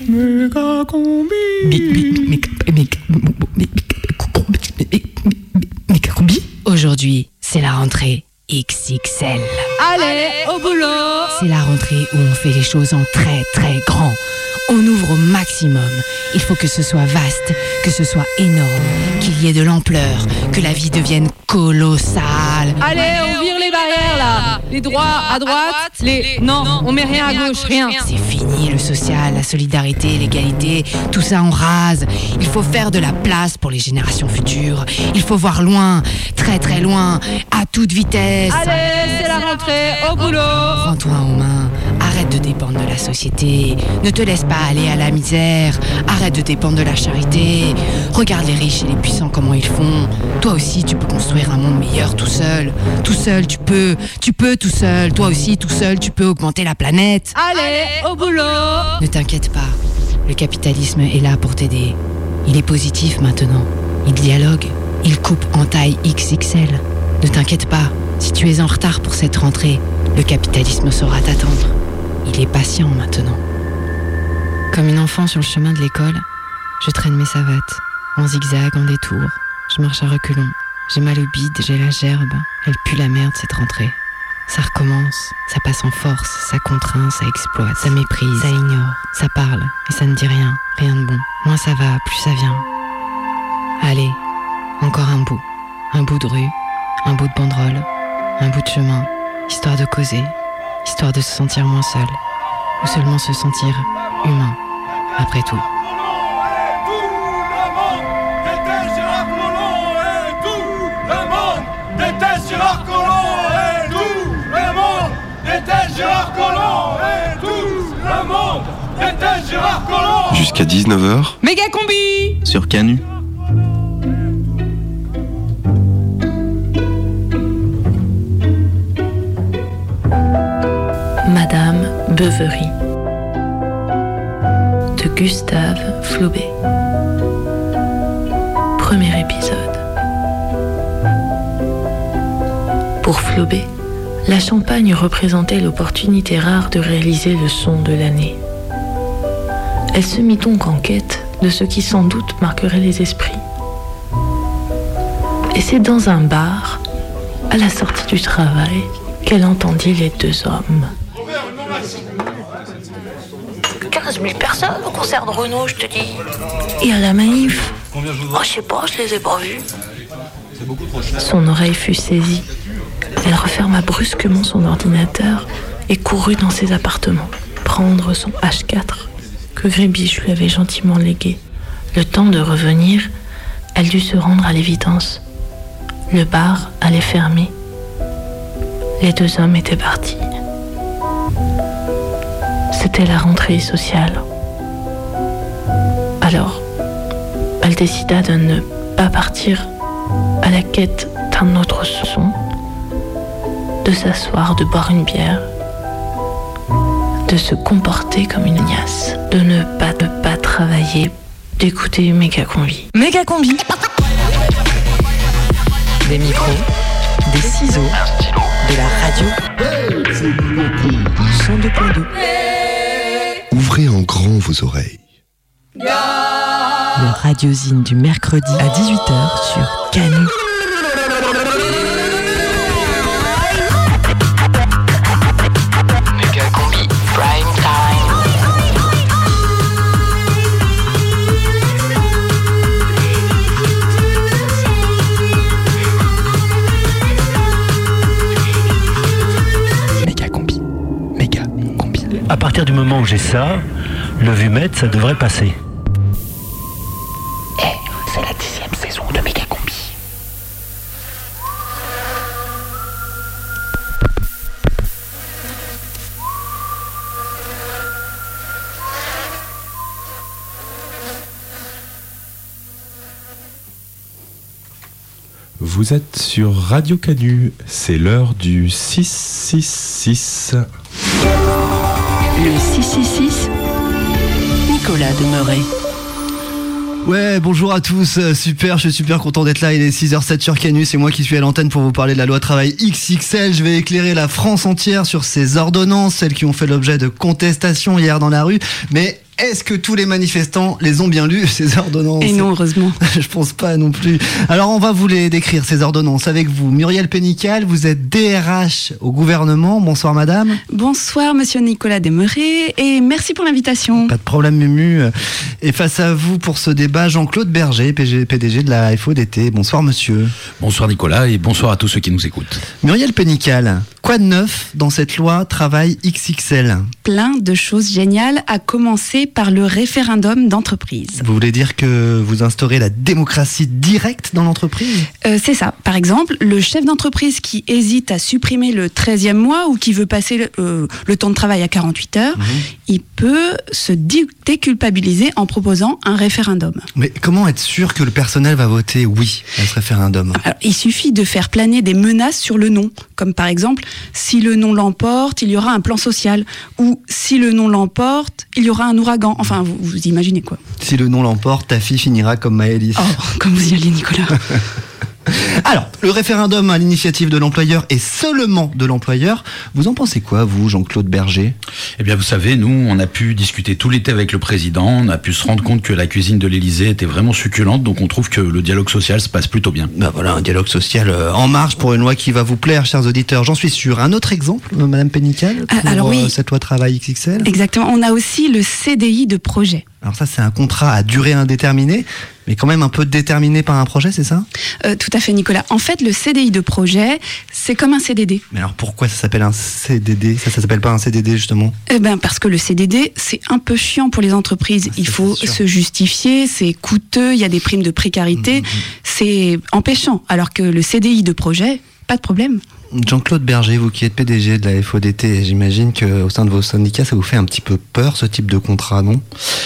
Méga combi. Aujourd'hui, c'est la rentrée XXL. Allez, au boulot C'est la rentrée où on fait les choses en très très grand. On ouvre au maximum. Il faut que ce soit vaste, que ce soit énorme, qu'il y ait de l'ampleur, que la vie devienne colossale. Allez, on vire les barrières là Les droits à droite, les... Non, on met rien à gauche, rien C'est fini le social, la solidarité, l'égalité, tout ça on rase. Il faut faire de la place pour les générations futures. Il faut voir loin, très très loin, à toute vitesse. Allez, c'est la rentrée, au boulot Prends-toi en main, arrête de dépendre de la société, ne te laisse pas aller à la misère, arrête de dépendre de la charité, regarde les riches et les puissants comment ils font. Toi aussi tu peux construire un monde meilleur tout seul, tout seul tu peux, tu peux tout seul, toi aussi tout seul tu peux augmenter la planète. Allez, au boulot. Ne t'inquiète pas, le capitalisme est là pour t'aider. Il est positif maintenant, il dialogue, il coupe en taille XXL. Ne t'inquiète pas, si tu es en retard pour cette rentrée, le capitalisme saura t'attendre. Il est patient maintenant. Comme une enfant sur le chemin de l'école, je traîne mes savates, en zigzag, en détour. Je marche à reculons. J'ai mal au bide, j'ai la gerbe. Elle pue la merde cette rentrée. Ça recommence, ça passe en force, ça contraint, ça exploite, ça méprise, ça ignore, ça parle, et ça ne dit rien, rien de bon. Moins ça va, plus ça vient. Allez, encore un bout. Un bout de rue, un bout de banderole, un bout de chemin, histoire de causer, histoire de se sentir moins seul, ou seulement se sentir humain, après tout. Jusqu'à 19h Méga combi sur Canu. Beuverie de Gustave Flaubert. Premier épisode. Pour Flaubert, la Champagne représentait l'opportunité rare de réaliser le son de l'année. Elle se mit donc en quête de ce qui sans doute marquerait les esprits. Et c'est dans un bar, à la sortie du travail, qu'elle entendit les deux hommes. 15 000 personnes au concert de Renault, je te dis. Et à la manif, Oh, je sais pas, je les ai pas vus. son oreille fut saisie. Elle referma brusquement son ordinateur et courut dans ses appartements, prendre son H4 que Grébiche lui avait gentiment légué. Le temps de revenir, elle dut se rendre à l'évidence. Le bar allait fermer. Les deux hommes étaient partis. C'était la rentrée sociale. Alors, elle décida de ne pas partir à la quête d'un autre son, de s'asseoir, de boire une bière, de se comporter comme une ignace, de ne pas, ne pas travailler, d'écouter Méga Combi. Méga combi Des micros, des ciseaux, de la radio. 102.2 En grand vos oreilles. Le radiosine du mercredi à 18h sur Canu. Partir du moment où j'ai ça, le vumètre, ça devrait passer. Eh, c'est la dixième saison de Méga combi. Vous êtes sur Radio Canu, c'est l'heure du 666. Le 666, Nicolas Demeuret. Ouais, bonjour à tous, euh, super, je suis super content d'être là, il est 6h07 sur Canus, c'est moi qui suis à l'antenne pour vous parler de la loi travail XXL, je vais éclairer la France entière sur ces ordonnances, celles qui ont fait l'objet de contestations hier dans la rue, mais Est-ce que tous les manifestants les ont bien lus, ces ordonnances Et non, heureusement. Je pense pas non plus. Alors on va vous les décrire, ces ordonnances, avec vous. Muriel Pénical, vous êtes DRH au gouvernement. Bonsoir madame. Bonsoir monsieur Nicolas Desmeuré et merci pour l'invitation. Pas de problème Mumu. Et face à vous pour ce débat, Jean-Claude Berger, PDG de la FODT. Bonsoir monsieur. Bonsoir Nicolas et bonsoir à tous ceux qui nous écoutent. Muriel Pénical, quoi de neuf dans cette loi travail XXL Plein de choses géniales, à commencer par le référendum d'entreprise. Vous voulez dire que vous instaurez la démocratie directe dans l'entreprise? Euh, C'est ça. Par exemple, le chef d'entreprise qui hésite à supprimer le 13e mois ou qui veut passer le, euh, le temps de travail à 48 heures, Mhm. il peut se dé- déculpabiliser en proposant un référendum. Mais comment être sûr que le personnel va voter oui à ce référendum? Alors, il suffit de faire planer des menaces sur le non, comme par exemple, si le non l'emporte, il y aura un plan social, ou si le non l'emporte, il y aura un ouragan. Enfin, vous, vous imaginez quoi. Si le nom l'emporte, ta fille finira comme Maëlys. Oh, comme vous y allez, Nicolas. Alors, le référendum à l'initiative de l'employeur et seulement de l'employeur, vous en pensez quoi, vous, Jean-Claude Berger? Eh bien, vous savez, nous, on a pu discuter tout l'été avec le président, on a pu se rendre compte que la cuisine de l'Élysée était vraiment succulente, donc on trouve que le dialogue social se passe plutôt bien. Ben voilà, un dialogue social euh, en marche pour une loi qui va vous plaire, chers auditeurs, j'en suis sûr. Un autre exemple, euh, Madame Pénical, Ah, pour alors oui. euh, cette loi travail XXL Exactement. On a aussi le CDI de projet. Alors ça, c'est un contrat à durée indéterminée, mais quand même un peu déterminé par un projet, c'est ça? Euh, tout à fait, Nicolas. En fait, le CDI de projet, c'est comme un CDD. Mais alors pourquoi ça s'appelle un CDD Ça, ça s'appelle pas un CDD, justement? Eh ben, parce que le CDD, c'est un peu chiant pour les entreprises. Ah, Il faut se justifier, c'est coûteux, il y a des primes de précarité, c'est empêchant. Alors que le CDI de projet, pas de problème. Jean-Claude Berger, vous qui êtes PDG de la FODT, j'imagine qu'au sein de vos syndicats, ça vous fait un petit peu peur, ce type de contrat, non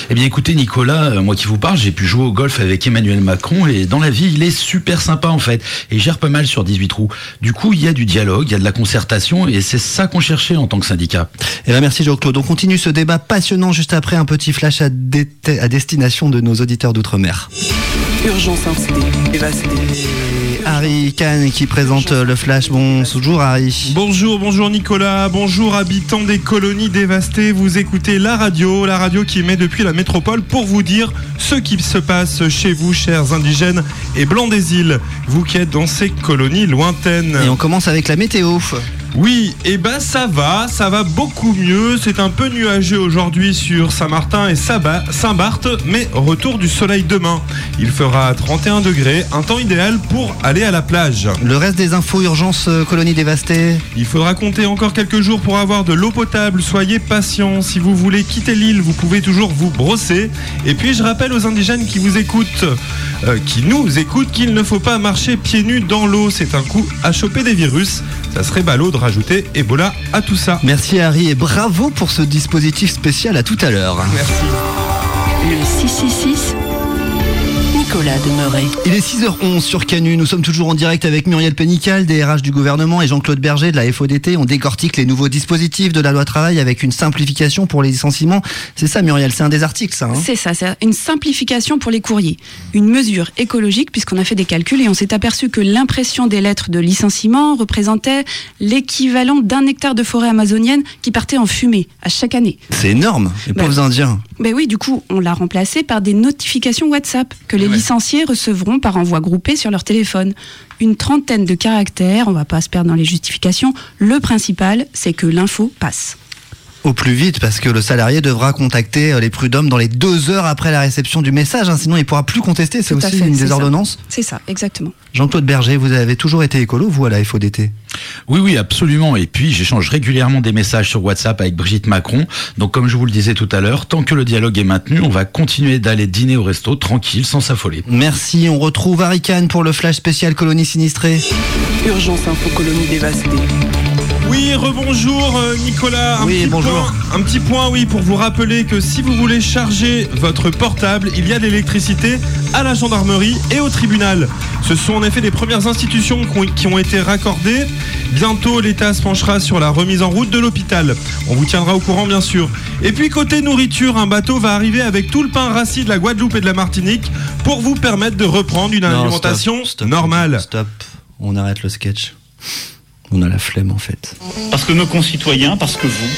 Eh bien, écoutez, Nicolas, euh, moi qui vous parle, j'ai pu jouer au golf avec Emmanuel Macron, et dans la vie, il est super sympa, en fait, et il gère pas mal sur 18 trous. Du coup, il y a du dialogue, il y a de la concertation, et c'est ça qu'on cherchait en tant que syndicat. Eh bien, merci Jean-Claude. On continue ce débat passionnant juste après un petit flash à, dé- à destination de nos auditeurs d'outre-mer. Urgence. Harry Kahn qui présente le flash. Bonjour Harry. Bonjour, bonjour Nicolas, bonjour habitants des colonies dévastées. Vous écoutez la radio, la radio qui émet depuis la métropole pour vous dire ce qui se passe chez vous, chers indigènes et blancs des îles, vous qui êtes dans ces colonies lointaines. Et on commence avec la météo. Oui, et ben ça va, ça va beaucoup mieux. C'est un peu nuageux aujourd'hui sur Saint-Martin et Saint-Barth, mais retour du soleil demain. Il fera 31 degrés, un temps idéal pour aller à la plage. Le reste des infos urgence euh, colonies dévastées. Il faudra compter encore quelques jours pour avoir de l'eau potable. Soyez patients. Si vous voulez quitter l'île, vous pouvez toujours vous brosser. Et puis, je rappelle aux indigènes qui vous écoutent, euh, qui nous écoutent, qu'il ne faut pas marcher pieds nus dans l'eau. C'est un coup à choper des virus. Ça serait ballot de rajouter Ebola à tout ça. Merci Harry et bravo pour ce dispositif spécial. À tout à l'heure. Merci. Le 666, Nicolas. Il est 6h11 sur Canu. Nous sommes toujours en direct avec Muriel Pénical, DRH du gouvernement, et Jean-Claude Berger de la FODT. On décortique les nouveaux dispositifs de la loi travail avec une simplification pour les licenciements. C'est ça, Muriel, c'est un des articles, ça. hein C'est ça, c'est une simplification pour les courriers. Une mesure écologique puisqu'on a fait des calculs et on s'est aperçu que l'impression des lettres de licenciement représentait l'équivalent d'un hectare de forêt amazonienne qui partait en fumée à chaque année. c'est énorme, les Bah, pauvres Indiens. Ben oui, du coup, on l'a remplacé par des notifications WhatsApp que les licenciés recevront par envoi groupé sur leur téléphone. Une trentaine de caractères, on va pas se perdre dans les justifications. Le principal, c'est que l'info passe. Au plus vite, parce que le salarié devra contacter euh, les prud'hommes dans les deux heures après la réception du message, hein, sinon il pourra plus contester. C'est aussi fait, une des ordonnances. C'est ça, exactement. Jean-Claude Berger, vous avez toujours été écolo, vous, à la FODT Oui, oui, absolument. Et puis, j'échange régulièrement des messages sur WhatsApp avec Brigitte Macron. Donc, comme je vous le disais tout à l'heure, tant que le dialogue est maintenu, on va continuer d'aller dîner au resto tranquille, sans s'affoler. Merci, on retrouve Harry Kahn pour le flash spécial colonie sinistrée. Urgence info colonie dévastée. Oui, rebonjour euh, Nicolas. Un Oui, petit bonjour. Point, un petit point, oui, pour vous rappeler que si vous voulez charger votre portable, il y a de l'électricité à la gendarmerie et au tribunal. Ce sont en effet les premières institutions qui ont- qui ont été raccordées. Bientôt, l'État se penchera sur la remise en route de l'hôpital. On vous tiendra au courant, bien sûr. Et puis, côté nourriture, un bateau va arriver avec tout le pain rassis de la Guadeloupe et de la Martinique pour vous permettre de reprendre une Non, alimentation stop, stop, normale. Stop, on arrête le sketch. On a la flemme en fait. Parce que nos concitoyens, parce que vous,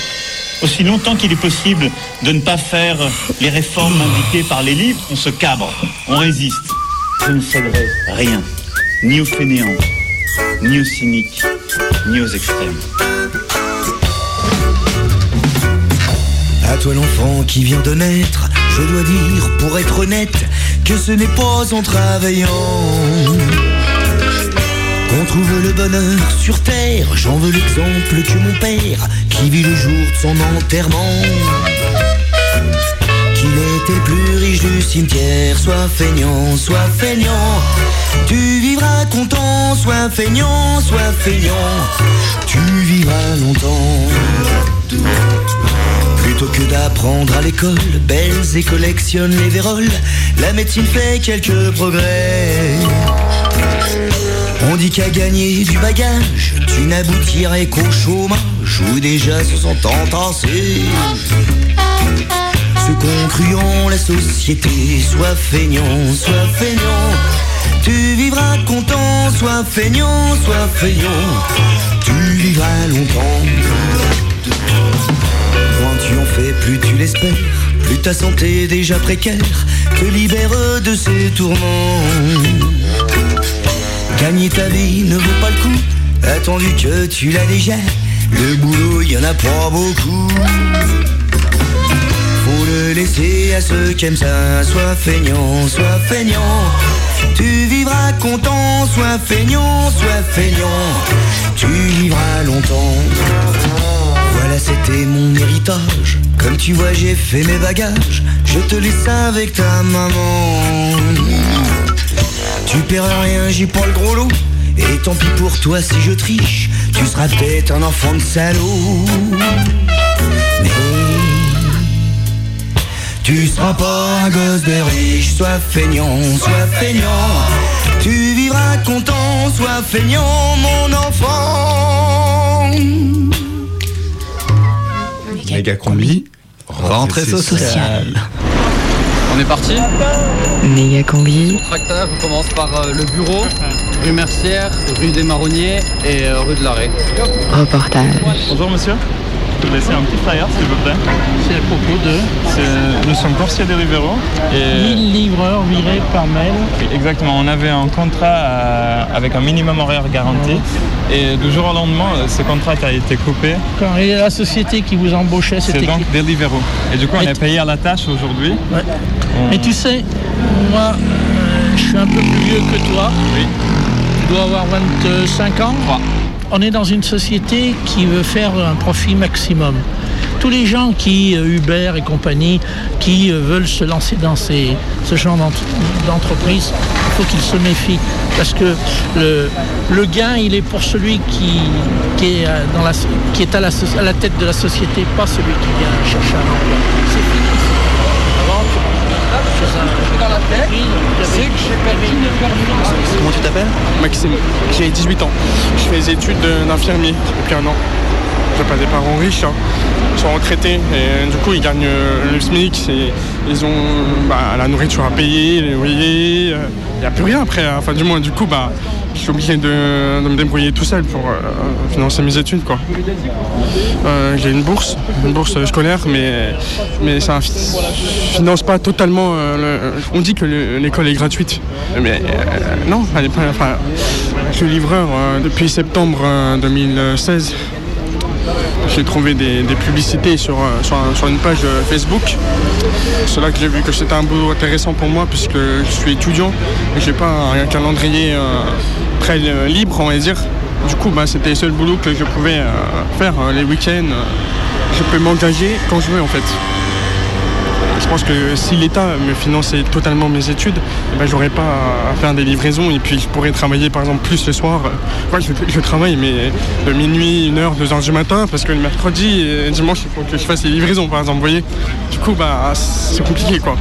Aussi longtemps qu'il est possible de ne pas faire les réformes indiquées par les livres, on se cabre, on résiste. Je ne céderai rien, ni aux fainéants, ni aux cyniques, ni aux extrêmes. À toi l'enfant qui vient de naître, je dois dire, pour être honnête, que ce n'est pas en travaillant qu'on trouve le bonheur sur terre. J'en veux l'exemple que mon père, qui vit le jour de son enterrement, qu'il était plus riche du cimetière. Sois feignant, sois feignant, tu vivras content. Sois feignant, sois feignant, tu vivras longtemps. Plutôt que d'apprendre à l'école, belles et collectionne les véroles, la médecine fait quelques progrès. On dit qu'à gagner du bagage, tu n'aboutirais qu'au chômage ou déjà se sont entassés. Ceux concluant la société, sois feignant, sois feignant. Tu vivras content, sois feignant, sois feignant. Tu vivras longtemps. Moins tu en fais, plus tu l'espères. Plus ta santé déjà précaire te libère de ses tourments. Gagner ta vie ne vaut pas le coup, attendu que tu l'as déjà. Le boulot, y en a pas beaucoup. Faut le laisser à ceux qui aiment ça. Sois feignant, sois feignant. Tu vivras content, sois feignant, sois feignant. Tu vivras longtemps. Voilà, c'était mon héritage. Comme tu vois, j'ai fait mes bagages. Je te laisse avec ta maman. Tu paieras rien, j'ai pas le gros lot. Et tant pis pour toi si je triche. Tu seras peut-être un enfant de salaud. Mais tu seras pas un gosse de riche. Sois feignant, sois feignant. Tu vivras content, sois feignant, mon enfant. Méga combi, rentrée sociale. On est parti Méga combi. Tracteur, on commence par euh, le bureau, rue Mercière, rue des Marronniers et euh, rue de l'Arrêt. Reportage. Bonjour monsieur, je vais laisser un petit flyer s'il vous plaît. C'est à propos de Nous sommes coursiers de Rivero. Et 1000 livreurs virés par mail. exactement, on avait un contrat euh, avec un minimum horaire garanti. Et du jour au lendemain, euh, ce contrat a été coupé. Quand et la société qui vous embauchait, C'est c'était donc qui Deliveroo. Et du coup, on Et est payé à la tâche aujourd'hui. Ouais. On- Mais tu sais, moi, euh, je suis un peu plus vieux que toi. Oui. Tu dois avoir 25 ans. On est dans une société qui veut faire un profit maximum. Tous les gens qui, euh, Uber et compagnie, qui veulent se lancer dans ces, ce genre d'ent- d'entreprise, faut qu'ils se méfient. Parce que le, le gain, il est pour celui qui, qui est, euh, dans la, qui est à, la, à la tête de la société, pas celui qui vient chercher un emploi. C'est fini. Avant, tu dans la tête, c'est que j'ai perdu Comment tu t'appelles? Maxime, j'ai 18 ans. Je fais les études d'infirmier depuis un an. J'ai pas des parents riches, hein. ils sont retraités et du coup ils gagnent euh, le SMIC. ils ont bah, la nourriture à payer, les loyers. Il n'y a plus rien après. hein. Enfin du moins du coup bah, je suis obligé de, de me débrouiller tout seul pour euh, financer mes études. Euh, j'ai une bourse, une bourse scolaire, mais, mais ça ne finance pas totalement. euh, le- on dit que le- l'école est gratuite, mais euh, non, elle pas. Je suis livreur euh, depuis septembre euh, 2016. J'ai trouvé des, publicités sur, euh, sur, un- sur une page euh, Facebook. C'est là que j'ai vu que c'était un boulot intéressant pour moi puisque je suis étudiant et j'ai pas un calendrier euh, très libre, on va dire. Du coup, bah, c'était le seul boulot que je pouvais faire les week-ends. je peux m'engager quand je veux en fait. Je pense que si l'État me finançait totalement mes études, eh ben, j'aurais pas à faire des livraisons et puis je pourrais travailler par exemple plus le soir. Moi, je, travaille mais de minuit, 1h, 2h du matin parce que le mercredi et dimanche, il faut que je fasse les livraisons par exemple, vous voyez. Du coup, bah, c'est compliqué quoi.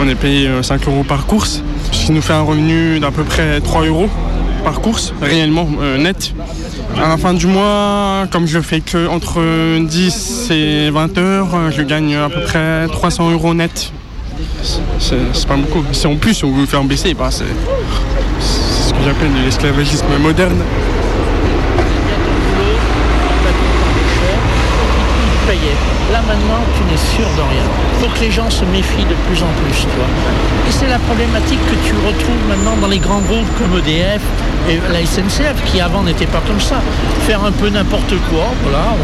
On est payé euh, 5 euros par course, ce qui nous fait un revenu d'à peu près 3 euros par course, réellement euh, net. À la fin du mois, comme je fais que entre 10 et 20 heures, je gagne à peu près 300 euros net. C'est pas beaucoup. Si en plus on veut faire baisser, bah, c'est ce que j'appelle l'esclavagisme moderne. payait. Là maintenant, tu n'es sûr de rien. Il faut que les gens se méfient de plus en plus. Et c'est la problématique que tu retrouves maintenant dans les grands groupes comme EDF et la SNCF, qui avant n'était pas comme ça. Faire un peu n'importe quoi, voilà,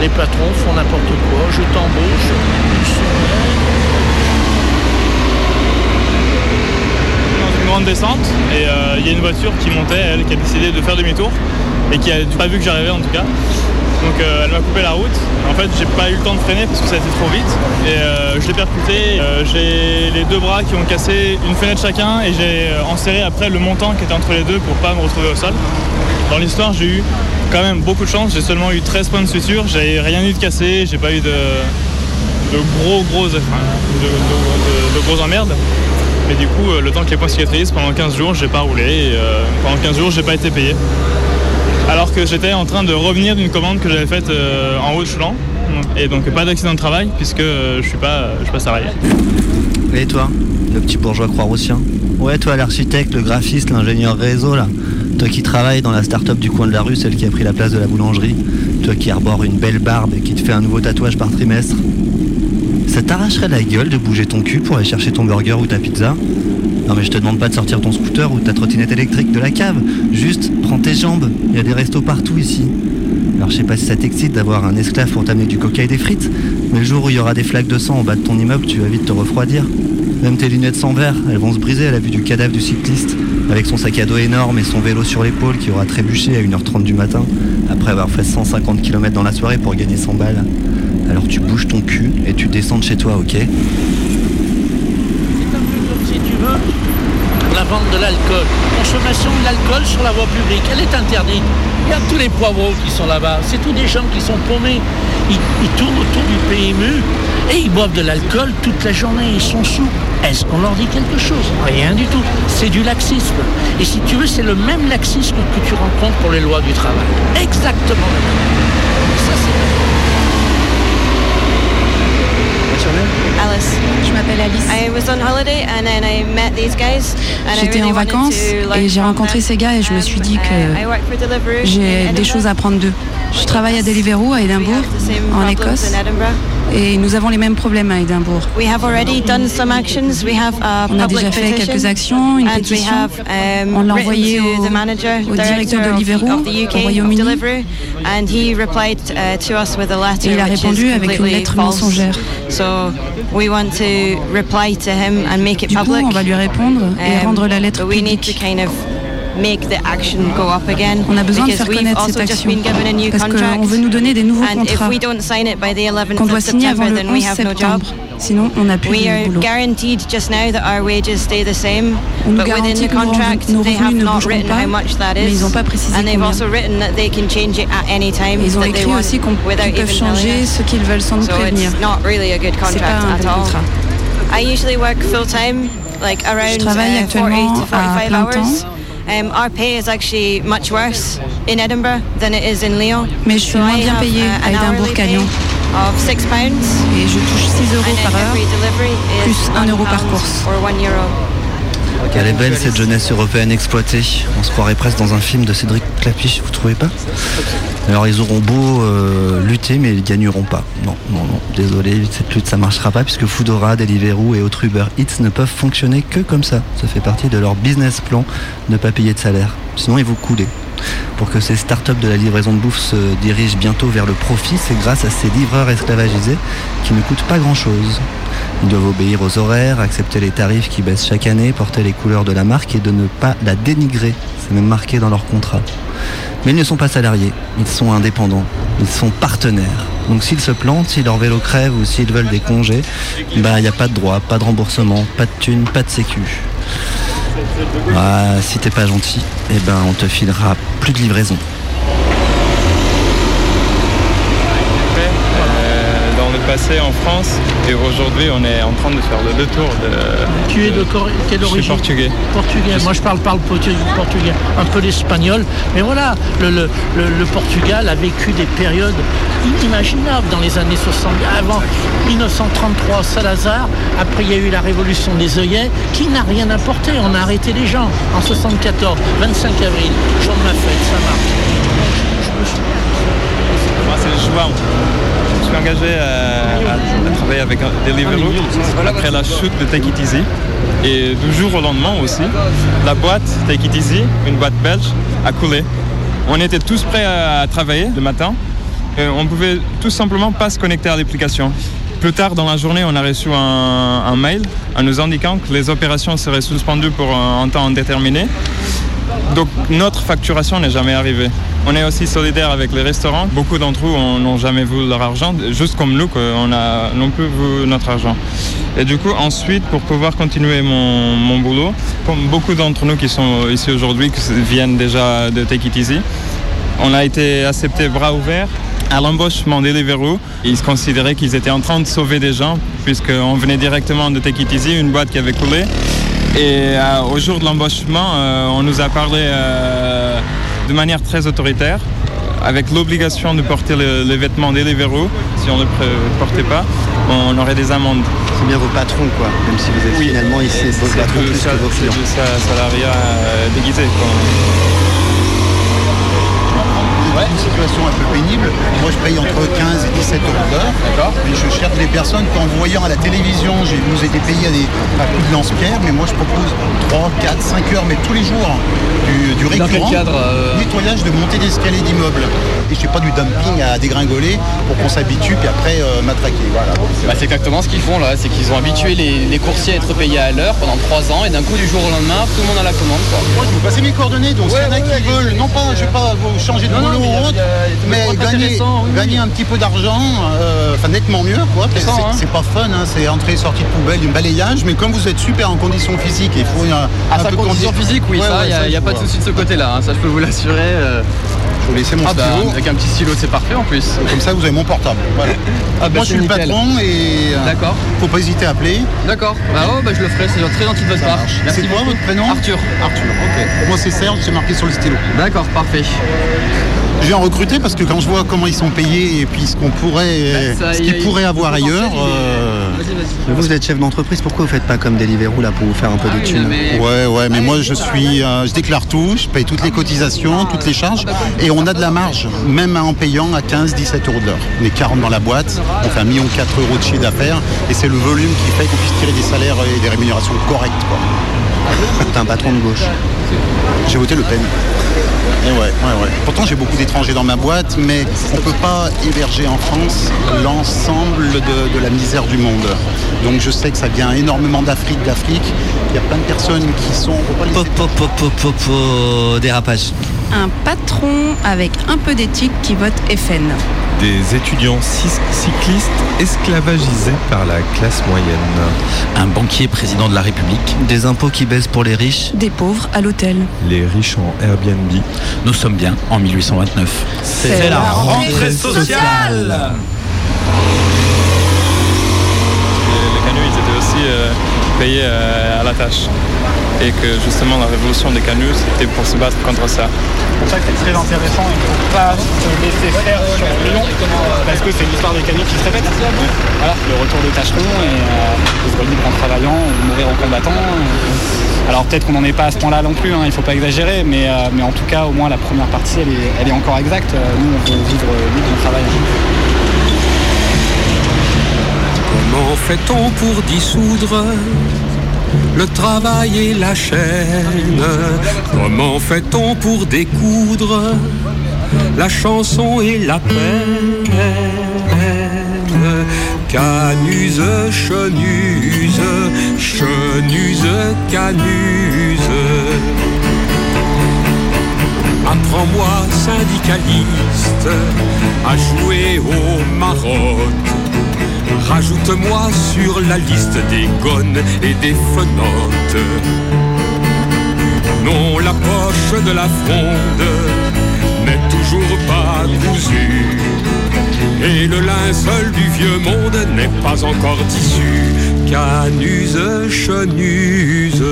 les patrons font n'importe quoi, je t'embauche, une semaine, dans une grande descente et euh, il y a une voiture qui montait, elle, qui a décidé de faire demi-tour et qui a pas vu que j'arrivais en tout cas. Donc euh, elle m'a coupé la route. En fait, j'ai pas eu le temps de freiner parce que ça a été trop vite et euh, je l'ai percuté. Euh, j'ai les deux bras qui ont cassé une fenêtre chacun et j'ai enserré après le montant qui était entre les deux pour pas me retrouver au sol. Dans l'histoire, j'ai eu quand même beaucoup de chance. J'ai seulement eu 13 points de suture. J'ai rien eu de cassé. J'ai pas eu de, gros gros de, emmerdes. Mais du coup, le temps que les points cicatrisent, pendant 15 jours, j'ai pas roulé et pendant 15 jours, j'ai pas été payé. Alors que j'étais en train de revenir d'une commande que j'avais faite euh, en haut de Choulan. Et donc pas d'accident de travail puisque euh, je suis pas, je suis pas salarié. Et toi, le petit bourgeois croix-roussien? Ouais, toi, l'architecte, le graphiste, l'ingénieur réseau, là. Toi qui travailles dans la start-up du coin de la rue, celle qui a pris la place de la boulangerie. Toi qui arbore une belle barbe et qui te fait un nouveau tatouage par trimestre. Ça t'arracherait la gueule de bouger ton cul pour aller chercher ton burger ou ta pizza? Non mais je te demande pas de sortir ton scooter ou ta trottinette électrique de la cave. Juste, prends tes jambes. Il y a des restos partout ici. Alors je sais pas si ça t'excite d'avoir un esclave pour t'amener du coca et des frites, mais le jour où il y aura des flaques de sang au bas de ton immeuble, tu vas vite te refroidir. Même tes lunettes sans verre, elles vont se briser à la vue du cadavre du cycliste, avec son sac à dos énorme et son vélo sur l'épaule qui aura trébuché à 1h30 du matin, après avoir fait 150 km dans la soirée pour gagner 100 balles. Alors tu bouges ton cul et tu descends de chez toi, ok si tu veux, la vente de l'alcool. Consommation de l'alcool sur la voie publique, elle est interdite. Regarde tous les poivreaux qui sont là-bas. C'est tous des gens qui sont paumés. Ils, tournent autour du PMU et ils boivent de l'alcool toute la journée. Ils sont sous. Est-ce qu'on leur dit quelque chose? Rien du tout. C'est du laxisme. Et si tu veux, c'est le même laxisme que tu rencontres pour les lois du travail. Exactement le même. Ça, c'est Alice. Je m'appelle Alice. I was on holiday and then I met these guys. and I J'étais en vacances et j'ai rencontré ces gars et je me suis dit I que work for Deliveroo in j'ai des choses à apprendre d'eux. Je travaille à Deliveroo à Édimbourg, en Problems Écosse, in Edinburgh. Et nous avons les mêmes problèmes à Édimbourg. We have already done some actions. We have a On a déjà fait quelques actions, une pétition. have, um, On l'a envoyée to au- the manager, au directeur de of- Deliveroo, of the UK, au Royaume-Uni. Deliveroo, and he replied uh, to us with a letter Et il a répondu avec une lettre false. mensongère. So we want to reply to him and make it Du coup, public. on va lui répondre et Um, rendre la lettre publique. make the action go up again. On a besoin de faire connaître cette action parce qu'on veut nous donner des nouveaux contrats qu'on doit signer avant le 11 septembre. Sinon, on n'a plus de boulot. On nous garantit que nos, they've ne bougeront pas, mais ils n'ont pas précisé combien. Ils ont écrit aussi qu'on qu'ils peuvent changer ce qu'ils veulent sans nous prévenir. C'est pas un bon contrat. Je travaille actuellement à plein temps Um, our pay is actually much worse in Edinburgh than it is in Lyon. Mais je suis moins bien payée uh, à Édimbourg qu'à Lyon. Of 6 pounds. Et je touche 6 euros par heure, plus 1 one euro par course. Or 1 euro. Elle est belle cette jeunesse européenne exploitée. On se croirait presque dans un film de Cédric Clapiche, vous trouvez pas Alors ils auront beau euh, lutter, mais ils gagneront pas. Non, non, non. Désolé, cette lutte ça marchera pas puisque Foodora, Deliveroo et autres Uber Eats ne peuvent fonctionner que comme ça. Ça fait partie de leur business plan de pas payer de salaire. Sinon ils vont couler. Pour que ces startups de la livraison de bouffe se dirigent bientôt vers le profit, c'est grâce à ces livreurs esclavagisés qui ne coûtent pas grand-chose. Ils doivent obéir aux horaires, accepter les tarifs qui baissent chaque année, porter les couleurs de la marque et de ne pas la dénigrer. C'est même marqué dans leur contrat. Mais ils ne sont pas salariés, ils sont indépendants, ils sont partenaires. Donc s'ils se plantent, si leur vélo crève ou s'ils veulent des congés, bah il n'y a pas de droit, pas de remboursement, pas de thunes, pas de sécu. Ah, si t'es pas gentil, eh ben on te filera plus de livraison. Euh, dans le passé en France et aujourd'hui on est en train de faire le détour de. Tu es de quelle Je suis origine portugais. Portugais. Moi, je parle, parle portu- portugais, un peu l'espagnol. Mais voilà, le, le- le- le Portugal a vécu des périodes inimaginables dans les années 60. Avant 1933, Salazar. Après, il y a eu la révolution des œillets qui n'a rien apporté. On a arrêté les gens. En 74, 25 avril, jour de ma fête, ça marche. Moi c'est le. Suis engagé à, à- travailler avec un- Deliveroo après la chute de Take It Easy. Et du jour au lendemain aussi, la boîte Take It Easy, une boîte belge, a coulé. On était tous prêts à travailler le matin. Et on pouvait tout simplement pas se connecter à l'application. Plus tard dans la journée, on a reçu un, un mail en nous indiquant que les opérations seraient suspendues pour un, un temps indéterminé. Donc notre facturation n'est jamais arrivée. On est aussi solidaire avec les restaurants. Beaucoup d'entre eux on- n'ont jamais vu leur argent, juste comme nous, qu'on a non plus vu notre argent. Et du coup, ensuite, pour pouvoir continuer mon, mon boulot, comme beaucoup d'entre nous qui sont ici aujourd'hui, qui viennent déjà de Take It Easy, on a été acceptés bras ouverts à l'embauchement Deliveroo. Ils considéraient qu'ils étaient en train de sauver des gens, puisqu'on venait directement de Take It Easy, une boîte qui avait coulé. Et euh, au jour de l'embauchement, euh, on nous a parlé euh, de manière très autoritaire, avec l'obligation de porter le- les vêtements Deliveroo. Si on ne le portait pas, on aurait des amendes. C'est bien vos patrons, quoi. Même si vous êtes finalement ici, vos C'est patrons plus que vos c'est clients. du sa- salariat euh, déguisé. quoi. Une situation un peu pénible. Moi, je paye entre 15 et 17 euros l'heure. D'accord. Et je cherche des personnes qu'en voyant à la télévision, j'ai vous été payé à des à coups de lance-pierre, mais moi, je propose 3, 4, 5 heures, mais tous les jours, du, du récurrent. cadre, euh Nettoyage de montée d'escalier d'immeubles. Et je fais pas du dumping à dégringoler pour qu'on s'habitue, puis après euh, matraquer. Voilà. Bah, c'est exactement ce qu'ils font là, c'est qu'ils ont habitué les, les coursiers à être payés à l'heure pendant 3 ans et d'un coup du jour au lendemain tout le monde a la commande quoi. Moi, je vous passer mes coordonnées, donc s'il y en a qui veulent, non pas, je vais pas vous changer de Non, boulot mais ou autre, mais gagner, intéressant, oui, gagner un petit peu d'argent, euh, enfin nettement mieux, quoi. C'est hein. pas fun, hein, c'est entrée, sortie de poubelle, du balayage, mais comme vous êtes super en condition physique, il faut un, À un sa peu condition condi- physique, oui, Ouais, ça, ouais, il n'y a, pas de souci de ce côté-là, hein, ça je peux vous l'assurer. euh. Je vais laisser mon Ah stylo. avec un petit stylo, c'est parfait en plus. Comme ça, vous avez mon portable. Voilà. Ah bah, Moi, je suis le patron et euh, D'accord. faut pas hésiter à appeler. D'accord, bah, oh, bah je le ferai, c'est très gentil de votre part. Merci C'est quoi votre prénom? Arthur. Arthur, ok. Moi, c'est Serge, c'est marqué sur le stylo. D'accord, parfait. Je viens en recruter parce que quand je vois comment ils sont payés et puis ce qu'on pourrait, Bah, ça, ce qu'ils pourraient avoir ailleurs. euh, Mais Vous, vous êtes chef d'entreprise, pourquoi vous faites pas comme Deliveroo là pour vous faire un peu Ah de thunes Ouais, ouais, mais moi je suis, euh, je déclare tout, je paye toutes les cotisations, toutes les charges, et on a de la marge, même en payant à 15-17 euros de l'heure. On est 40 dans la boîte, on fait 1,4 million euros de chiffre d'affaires, et c'est le volume qui fait qu'on puisse tirer des salaires et des rémunérations correctes. Quoi. Vous êtes un patron de gauche. J'ai voté Le Pen. Et ouais, ouais, ouais. Pourtant j'ai beaucoup d'étrangers dans ma boîte, mais on ne peut pas héberger en France l'ensemble de, de la misère du monde. Donc je sais que ça vient énormément d'Afrique, d'Afrique. Il y a plein de personnes qui sont. Pop, pop, pop, pop, pop, pop, dérapage. Un patron avec un peu d'éthique qui vote FN. Des étudiants cy- cyclistes esclavagisés par la classe moyenne. Un banquier président de la République. Des impôts qui baissent pour les riches. Des pauvres à l'hôtel. Les riches en Airbnb. Nous sommes bien en 1829. C'est la rentrée sociale. Les, les canuts, ils étaient aussi euh, payés euh, à la tâche. Et que justement, la révolution des canuts, c'était pour se battre contre ça. C'est pour ça que c'est très intéressant. Il ne faut pas se laisser faire sur Lyon parce que c'est l'histoire des canuts qui se répète. Voilà, le retour de Tâcheron et euh, vivre libre en travaillant ou mourir en combattant. Alors peut-être qu'on n'en est pas à ce point-là non plus, hein, il ne faut pas exagérer, mais, euh, mais en tout cas, au moins la première partie, elle est, elle est encore exacte. Euh, Nous, on veut vivre libre en travaillant. Comment fait-on pour dissoudre le travail et la chaîne Comment fait-on pour découdre la chanson et la peine? Canuse, chenuse, chenuse, canuse. Apprends-moi, syndicaliste, à jouer au marotte. Rajoute-moi sur la liste des gonnes et des fenottes. Non, la poche de la fronde n'est toujours pas cousue. Et le linceul du vieux monde n'est pas encore tissu. Canuse, chenuse.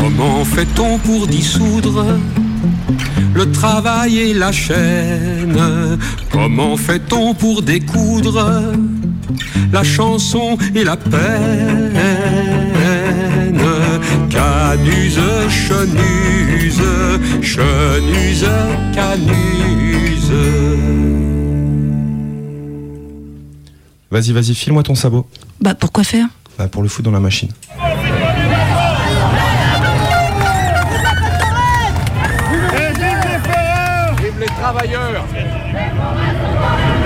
Comment fait-on pour dissoudre le travail et la chaîne? Comment fait-on pour découdre la chanson et la peine Canuse, chenuse, chenuse, canuse Vas-y, vas-y, file-moi ton sabot. Bah pourquoi faire? Bah, pour le foutre dans la machine.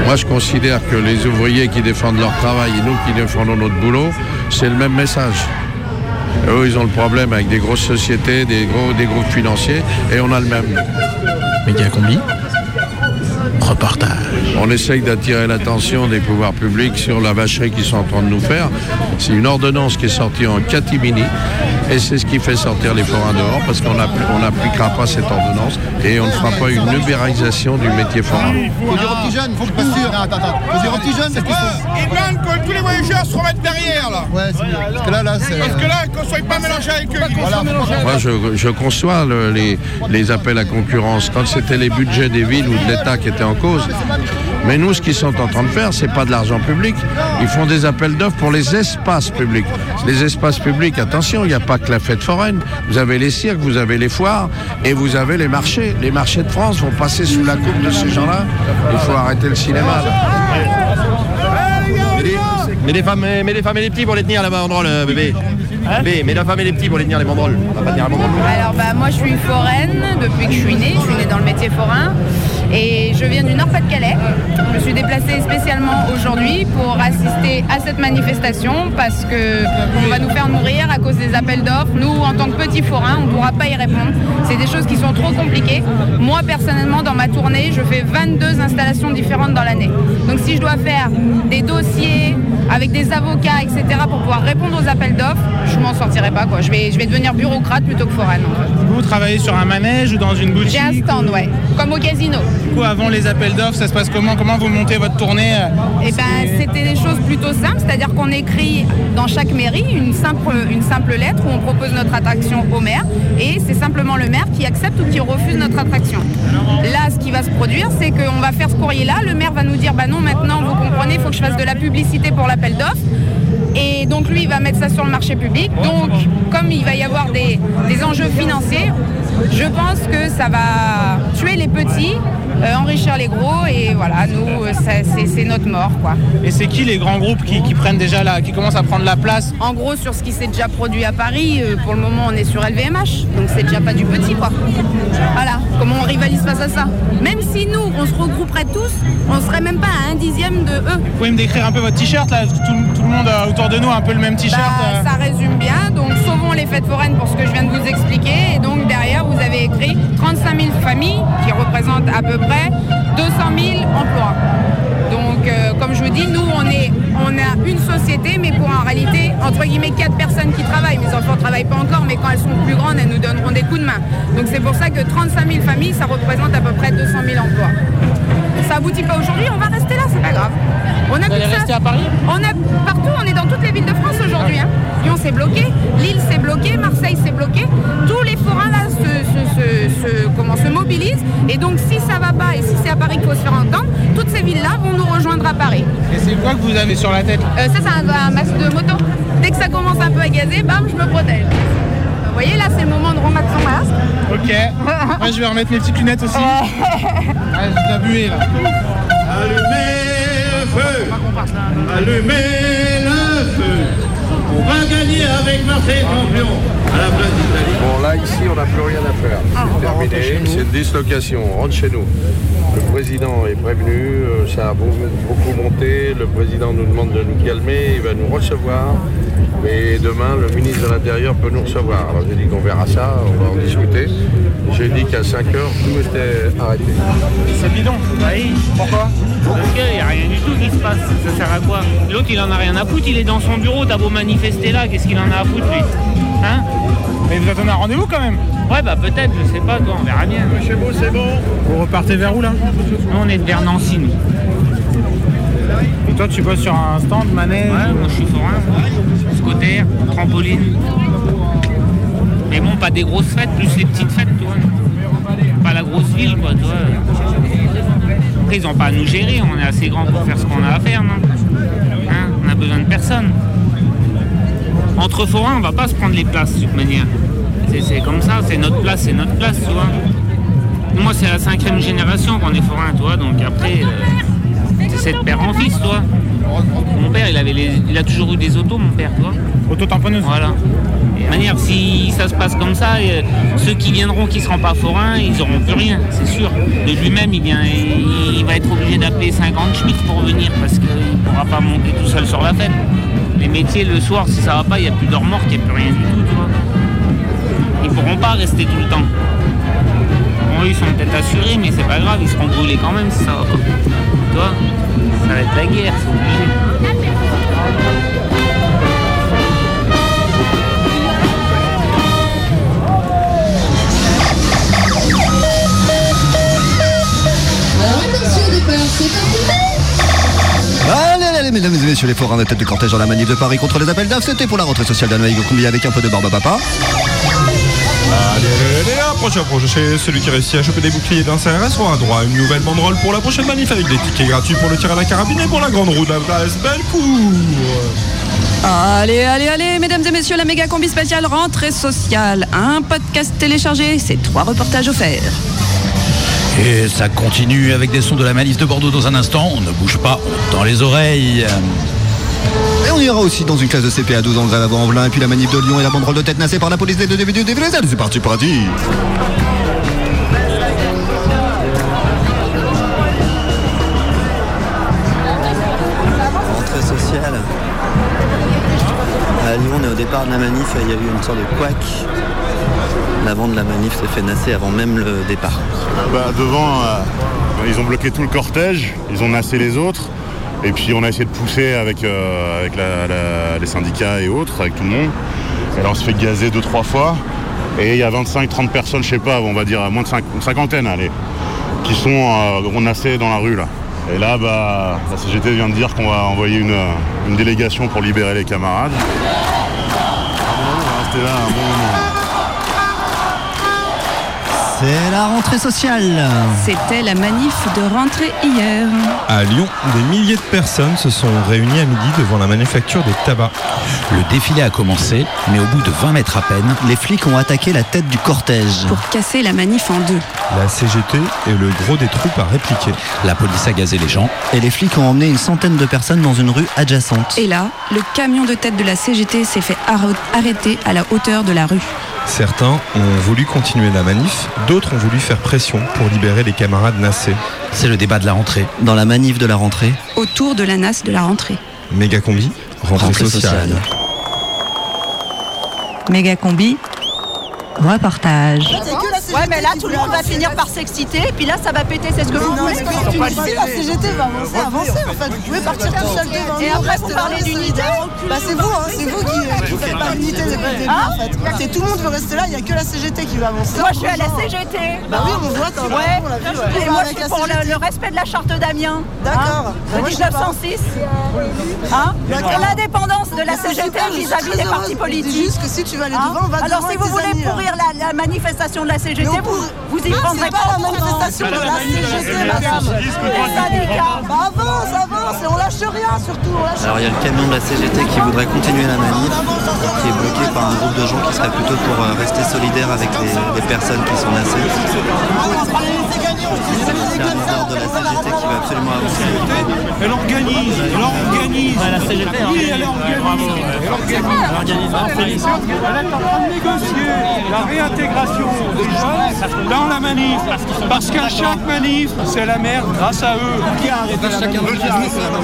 Moi, je considère que les ouvriers qui défendent leur travail et nous qui défendons notre boulot, c'est le même message. Eux, ils ont le problème avec des grosses sociétés, des, groupes financiers, et on a le même. Média combi. Reportage. On essaye d'attirer l'attention des pouvoirs publics sur la vacherie qu'ils sont en train de nous faire. C'est une ordonnance qui est sortie en catimini et c'est ce qui fait sortir les forains dehors parce qu'on n'appliquera pas cette ordonnance et on ne fera pas une ubérisation du métier forain. Faut dire aux petits jeunes, faut que je sûr. Attends, attends. Faut dire aux petits jeunes parce que Ils demandent que tous les voyageurs se remettent derrière là. Ouais, c'est bien. Parce que là, là, c'est. Parce que là, qu'on ne soit pas mélangés avec eux. Moi, je, je conçois le- les, les appels à concurrence quand c'était les budgets des villes ou de l'État qui étaient en cause. Mais nous, ce qu'ils sont en train de faire, c'est pas de l'argent public. Ils font des appels d'offres pour les espaces publics. Les espaces publics, attention, il n'y a pas que la fête foraine. Vous avez les cirques, vous avez les foires et vous avez les marchés. Les marchés de France vont passer sous la coupe de ces gens-là. Il faut arrêter le cinéma. là. Mais les femmes, mais les femmes et les petits pour les tenir la banderole, euh, bébé. Bébé, mais la femme et les petits pour les tenir les banderoles. On va pas tenir la banderole. Alors bah moi je suis foraine depuis que je suis née, je suis née dans le métier forain et je viens du Nord-Pas-de-Calais. Je suis déplacée spécialement aujourd'hui pour assister à cette manifestation parce que on va nous faire mourir à cause des appels d'offres. Nous en tant que petits forains, on ne pourra pas y répondre. C'est des choses qui sont trop compliquées. Moi personnellement dans ma tournée, je fais 22 installations différentes dans l'année. Donc si je dois faire des dossiers avec des avocats, etc. pour pouvoir répondre aux appels d'offres, je m'en sortirai pas quoi. Je vais, je vais devenir bureaucrate plutôt que foraine. en fait. Vous travaillez sur un manège ou dans une boutique J'ai un stand, ouais, comme au casino. Du coup, avant les appels d'offres, ça se passe comment Comment vous montez votre tournée euh, Et ben, c'était des choses plutôt simples, c'est-à-dire qu'on écrit dans chaque mairie une simple, une simple lettre où on propose notre attraction au maire et c'est simplement le maire qui accepte ou qui refuse notre attraction. Là, ce qui va se produire, c'est qu'on va faire ce courrier-là, le maire va nous dire bah non, maintenant vous comprenez, il faut que je fasse de la publicité pour l'appel d'offres. Et donc lui, il va mettre ça sur le marché public. Donc, comme il va y avoir des, des enjeux financiers, je pense que ça va tuer les petits, euh, enrichir les gros, et voilà, nous, euh, c'est notre mort, quoi. Et c'est qui les grands groupes qui, qui prennent déjà la, qui commencent à prendre la place? En gros, sur ce qui s'est déjà produit à Paris, euh, pour le moment, on est sur LVMH, donc c'est déjà pas du petit, quoi. Voilà, comment on rivalise face à ça? Même si nous, on se regrouperait tous, on serait même pas à un dixième de eux. Vous pouvez me décrire un peu votre t-shirt là? Tout, tout le monde euh, autour de nous un peu le même t-shirt. Bah, euh. ça résume bien. Donc, sauvons les fêtes foraines pour ce que je viens de vous expliquer. Et donc, derrière, vous avez écrit 35 000 familles qui représentent à peu près 200 000 emplois. Donc, euh, comme je vous dis, nous, on, est, on a une société, mais pour en réalité, entre guillemets, quatre personnes qui travaillent. Mes enfants ne travaillent pas encore, mais quand elles sont plus grandes, elles nous donneront des coups de main. Donc, c'est pour ça que 35 000 familles, ça représente à peu près 200 000 emplois. Ça aboutit pas aujourd'hui, on va rester là, c'est pas grave. On a Vous allez rester à Paris On a partout, on est dans toutes les villes de France aujourd'hui. Hein. Lyon s'est bloqué, Lille s'est bloqué, Marseille s'est bloqué. Tous les forains là se, se- se- se- comment, se mobilisent. Et donc si ça va pas et si c'est à Paris qu'il faut se faire entendre, toutes ces villes-là vont nous rejoindre à Paris. Et c'est quoi que vous avez sur la tête? Euh, ça c'est un, un masque de moto. Dès que ça commence un peu à gazer, bam, je me protège. Vous voyez là c'est le moment de remettre son masque. Ok. Moi je vais remettre mes petites lunettes aussi. Ah, j'ai de la buée là. Allumez le feu Allumez le feu On va gagner avec Marseille champion à la place d'Italie. Bon, là, ici, on n'a plus rien à faire. C'est terminé. C'est une dislocation. On rentre chez nous. Le président est prévenu. euh, Ça a beaucoup monté. Le président nous demande de nous calmer. Il va nous recevoir. Et demain, le ministre de l'Intérieur peut nous recevoir. Alors, j'ai dit qu'on verra ça. On va en discuter. J'ai dit qu'à 5 heures, tout était arrêté. C'est bidon. Oui. Pourquoi Parce qu'il n'y a rien du tout qui se passe. Ça sert à quoi L'autre, il en a rien à foutre. Il est dans son bureau. T'as beau manifester là. Qu'est-ce qu'il en a à foutre, lui Hein Mais vous attendez un rendez-vous quand même Ouais, bah peut-être. Je sais pas. Toi, on verra bien. Chez vous, c'est bon Vous repartez vers où là? Nous, on est vers Nancy, nous. Et toi tu bosses sur un stand, manège Ouais, moi, je suis forain. Scooter, trampoline. Mais bon, pas des grosses fêtes, plus les petites fêtes, tu vois. Pas la grosse ville, quoi, tu vois. Après, ils n'ont pas à nous gérer. On est assez grand pour faire ce qu'on a à faire, non Hein On a besoin de personne. Entre forains, on va pas se prendre les places, de toute manière. C'est- comme ça, c'est notre place, c'est notre place, tu vois. Moi, c'est la cinquième génération qu'on est forain, tu vois. Donc après, euh, c'est de père en fils, toi. Mon père, il, avait les- il a toujours eu des autos, mon père, tu vois. Auto-tamponneuse Voilà. De manière, si ça se passe comme ça, euh, ceux qui viendront, qui ne seront pas forains, ils n'auront plus rien, c'est sûr. De lui-même, il, vient, il, il va être obligé d'appeler 50 Schmitt pour venir parce qu'il ne pourra pas monter tout seul sur la fête. Les métiers, le soir, si ça va pas, il n'y a plus de remorque, il n'y a plus rien du tout, tu vois. Ils ne pourront pas rester tout le temps. Bon, ils sont peut-être assurés, mais c'est pas grave, ils seront brûlés quand même si ça va pas. Ça va être la guerre, c'est obligé. Allez, allez, mesdames et messieurs, les forains de tête de cortège dans la manif de Paris contre les appels d'AF, c'était pour la rentrée sociale d'Anoïgo Combi avec un peu de barbe à papa. Allez, allez, allez, là, prochain projet, c'est celui qui réussit à choper des boucliers d'un CRS aura droit à une nouvelle banderole pour la prochaine manif avec des tickets gratuits pour le tir à la carabine et pour la grande roue de la place Bellecour. Allez, allez, allez, mesdames et messieurs, la méga combi spéciale rentrée sociale. Un podcast téléchargé, c'est trois reportages offerts. Et ça continue avec des sons de la manif de Bordeaux dans un instant. On ne bouge pas, on tend les oreilles. On ira aussi dans une classe de CP à 12 ans, à en velin et puis la manif de Lyon et la banderole de tête nassée par la police des deux du début C'est parti, parti. Rentrée sociale. À Lyon, on est au départ de la manif il y a eu une sorte de couac. L'avant de la manif s'est fait nasser avant même le départ. Bah, devant, euh, ils ont bloqué tout le cortège, ils ont nassé les autres. Et puis on a essayé de pousser avec, euh, avec les syndicats et autres, avec tout le monde. Et là on se fait gazer deux, trois fois. Et il y a 25-30 personnes, je sais pas, on va dire moins de cinquantaine, allez, qui sont euh, dans la rue là. Et là, bah, la CGT vient de dire qu'on va envoyer une, délégation pour libérer les camarades. On va rester là un bon moment. C'est la rentrée sociale. C'était la manif de rentrée hier. À Lyon, des milliers de personnes se sont réunies à midi devant la manufacture des tabacs. Le défilé a commencé, mais au bout de 20 mètres à peine, Les flics ont attaqué la tête du cortège. Pour casser la manif en deux. La CGT et le gros des troupes a répliqué. la police a gazé les gens. Et les flics ont emmené une centaine de personnes dans une rue adjacente. Et là, le camion de tête de la CGT s'est fait arr- arrêter à la hauteur de la rue. Certains ont voulu continuer la manif, d'autres ont voulu faire pression pour libérer les camarades nassés. C'est le débat de la rentrée. Dans la manif de la rentrée. Autour de la NAS de la rentrée. Méga combi, rentrée, Rentrée sociale. sociale. Méga combi, reportage. Ouais, mais là, tout le monde va finir par s'exciter, et puis là, ça va péter, c'est ce que vous voulez. La CGT va avancer, avancer en fait. Vous pouvez partir tout seul devant. Et après, vous parlez d'unité Bah c'est vous, hein, c'est vous qui ne faites pas l'unité depuis le début Hein en fait. C'est tout le monde veut rester là, il n'y a que la CGT qui va avancer. Moi, je suis à la CGT. Bah oui, on voit, t'as Ouais. Et moi, je suis pour le, respect de la charte d'Amiens. D'accord. Hein, Bah, de moi, je sais pas. 1906. Hein pour l'indépendance de la CGT vis-à-vis des partis politiques. juste que si tu vas aller Hein devant, on va Alors, si vous voulez là. pourrir la, la manifestation de la CGT, On vous, pourrait- vous y prendrez pas la manifestation de la CGT, madame. Les syndicats. Bah avance, avance, et on lâche rien surtout, on lâche Alors il y a le camion de la CGT qui voudrait continuer la manif, qui est bloqué par un groupe de gens qui serait plutôt pour euh, rester solidaires avec les, les personnes qui sont nassées. C'est un leader de la CGT qui va absolument avancer. Elle organise, elle organise. la CGT, oui, elle organise. Elle organise. Elle est en train de négocier la réintégration des jeunes dans la manif. Parce qu'à chaque manif, c'est la merde grâce à eux. Qui a arrêté la manif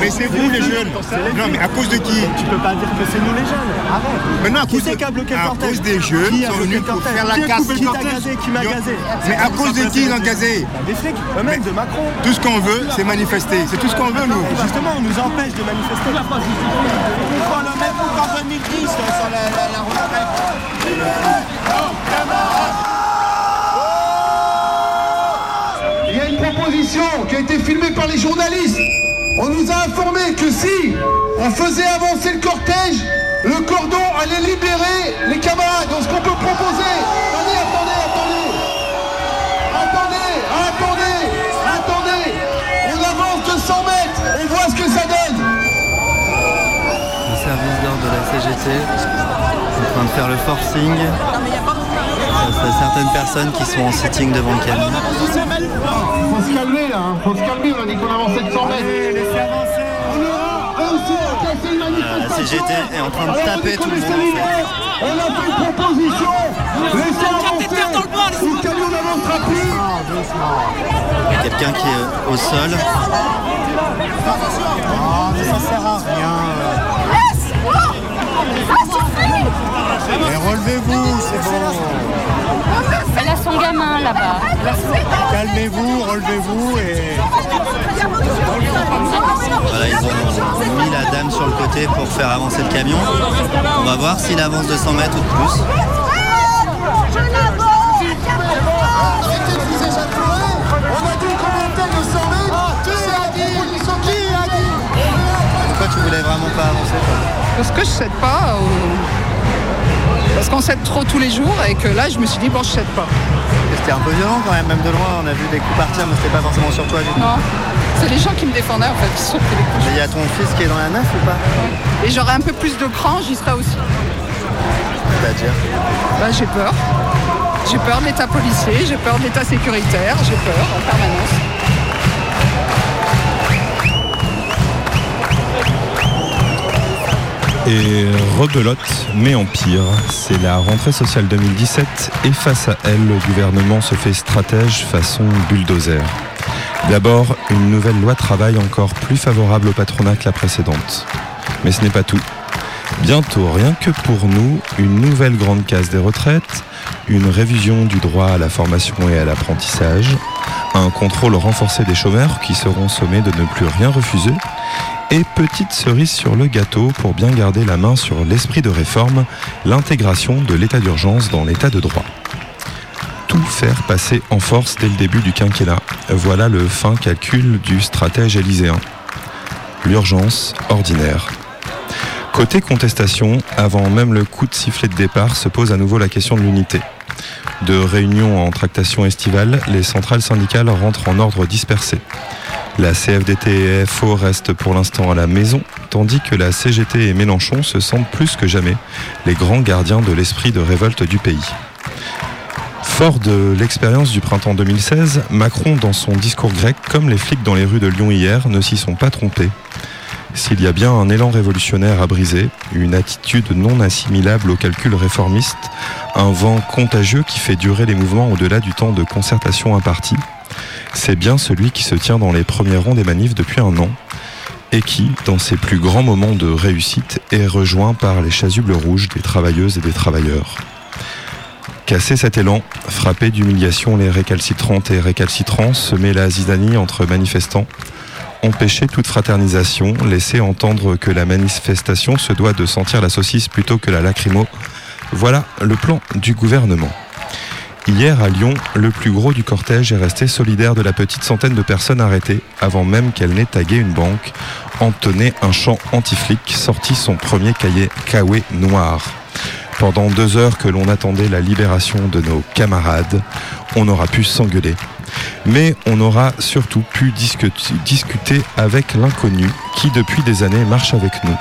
Mais c'est vous les jeunes. Non, mais à cause de qui Tu peux pas dire que c'est nous les jeunes. Arrête. Maintenant, à Qui cause c'est de- qui a bloqué le à cause des jeunes Qui sont bloqué venus le pour faire la Qui a casse. Qui t'a gazé Qui m'a gazé Mais à cause de qui ils ont gazé Des flics, eux-mêmes, de Macron. Tout ce qu'on veut, c'est manifester. C'est tout ce qu'on veut, nous. Et Justement, on nous empêche de manifester. On prend le même coup qu'en 2010 sur la, la, qui a été filmée par les journalistes. On nous a informé que si on faisait avancer le cortège, le cordon allait libérer les camarades. Donc ce qu'on peut proposer... Attendez, attendez, attendez Attendez, attendez, attendez On avance de 100 mètres, on voit ce que ça donne Le service d'ordre de la CGT est en train de faire le forcing. A certaines personnes qui sont en sitting devant le camion. Faut se calmer là, hein. faut se calmer, on a dit qu'on avançait de 100 mètres. Un CGT est en train de taper tout le monde. On a fait une proposition. Laissez avancer. Le camion n'avancera plus. Il y a quelqu'un qui est au sol. Ah, mais ça sert à rien. Relevez-vous et. Voilà, ils ont mis la dame sur le côté pour faire avancer le camion. On va voir s'il avance de 100 mètres ou de plus. Arrêtez de vous éjacouler. On a dit qu'on était de 100 mètres. Qui a dit Qui a dit Pourquoi tu voulais vraiment pas avancer toi? Parce que je cède pas. ou- Parce qu'on cède trop tous les jours et que là, je me suis dit, bon, je cède pas. C'était un peu violent quand même, même de loin. On a vu des coups partir, mais c'était pas forcément sur toi. du coup. Non, c'est les gens qui me défendaient en fait qui se sont pris les coups. Mais il y a ton fils qui est dans la neuf ou pas Et j'aurais un peu plus de cran, j'y serais aussi. C'est-à-dire Bah, j'ai peur. J'ai peur de l'état policier, j'ai peur de l'état sécuritaire, j'ai peur en permanence. Et rebelote, mais en pire, c'est la rentrée sociale 2017 et face à elle, le gouvernement se fait stratège façon bulldozer. D'abord, une nouvelle loi travail encore plus favorable au patronat que la précédente. Mais ce n'est pas tout. Bientôt, rien que pour nous, une nouvelle grande case des retraites, une révision du droit à la formation et à l'apprentissage, un contrôle renforcé des chômeurs qui seront sommés de ne plus rien refuser, et petite cerise sur le gâteau pour bien garder la main sur l'esprit de réforme, l'intégration de l'état d'urgence dans l'état de droit. Tout faire passer en force dès le début du quinquennat. Voilà le fin calcul du stratège élyséen. L'urgence ordinaire. Côté contestation, avant même le coup de sifflet de départ, se pose à nouveau la question de l'unité. De réunion en tractation estivale, les centrales syndicales rentrent en ordre dispersé. La CFDT et FO restent pour l'instant à la maison, tandis que la CGT et Mélenchon se sentent plus que jamais les grands gardiens de l'esprit de révolte du pays. Fort de l'expérience du printemps 2016, Macron, dans son discours grec, comme les flics dans les rues de Lyon hier, ne s'y sont pas trompés. S'il y a bien un élan révolutionnaire à briser, une attitude non assimilable au calcul réformiste, un vent contagieux qui fait durer les mouvements au-delà du temps de concertation imparti, c'est bien celui qui se tient dans les premiers rangs des manifs depuis un an et qui, dans ses plus grands moments de réussite, est rejoint par les chasubles rouges des travailleuses et des travailleurs. Casser cet élan, frapper d'humiliation les récalcitrantes et récalcitrants, semer la zizanie entre manifestants, empêcher toute fraternisation, laisser entendre que la manifestation se doit de sentir la saucisse plutôt que la lacrymo, voilà le plan du gouvernement. Hier à Lyon, le plus gros du cortège est resté solidaire de la petite centaine de personnes arrêtées avant même qu'elle n'ait tagué une banque, entonné un chant anti-flic, sorti son premier cahier Kawe noir. Pendant deux heures que l'on attendait la libération de nos camarades, on aura pu s'engueuler. Mais on aura surtout pu discuter, discuter avec l'inconnu qui depuis des années marche avec nous.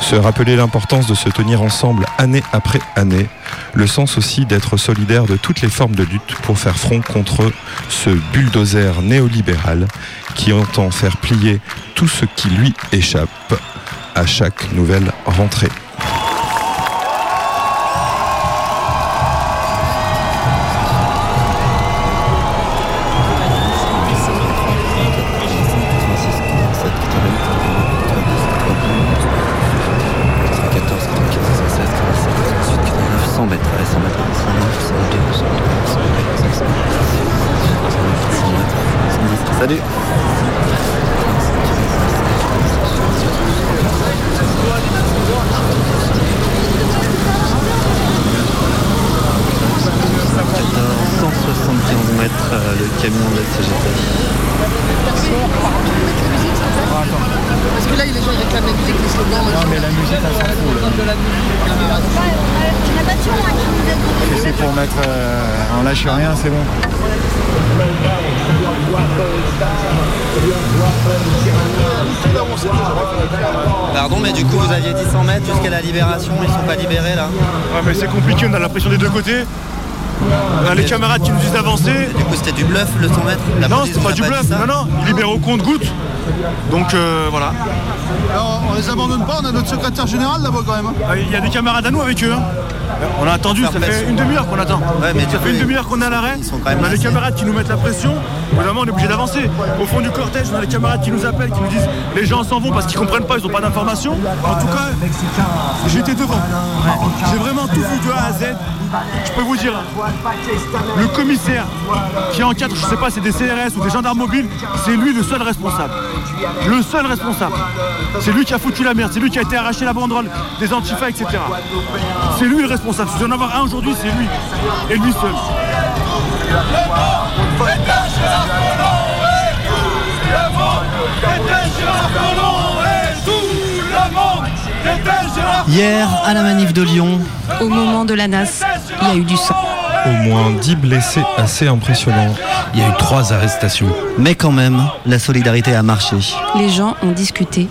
Se rappeler l'importance de se tenir ensemble année après année, le sens aussi d'être solidaire de toutes les formes de lutte pour faire front contre ce bulldozer néolibéral qui entend faire plier tout ce qui lui échappe à chaque nouvelle rentrée. C'est bon. Pardon, mais du coup, vous aviez dit 100 mètres jusqu'à la libération, ils sont pas libérés là Ouais, mais c'est compliqué, on a la pression des deux côtés. On a les camarades qui nous disent d'avancer. Du coup, c'était du bluff le 100 mètres La Non, c'est pas du bluff. Non, non, libèrent au compte-goutte. Donc euh, voilà. Alors, on les abandonne pas, on a notre secrétaire général là-bas quand même. hein. Ah, Il y a des camarades à nous avec eux. hein. On a attendu, ça fait une demi-heure qu'on attend. ça fait une demi-heure qu'on est à l'arrêt. On a des camarades qui nous mettent la pression. Évidemment, on est obligé d'avancer. Au fond du cortège, on a des camarades qui nous appellent, qui nous disent les gens s'en vont parce qu'ils comprennent pas, ils n'ont pas d'informations. En tout cas, j'étais devant. J'ai vraiment tout vu de A à Z. Je peux vous dire, le commissaire qui encadre, je sais pas, c'est des CRS ou des gendarmes mobiles, c'est lui le seul responsable. Le seul responsable. C'est lui qui a foutu la merde, c'est lui qui a été arraché la banderole des antifas, etc. C'est lui le responsable. Si je dois en avoir un aujourd'hui, c'est lui. Et lui seul. Hier, à la manif de Lyon, Au moment de la NAS, il y a eu du sang. Au moins 10 blessés assez impressionnants. Il y a eu trois arrestations. mais quand même, la solidarité a marché. Les gens ont discuté.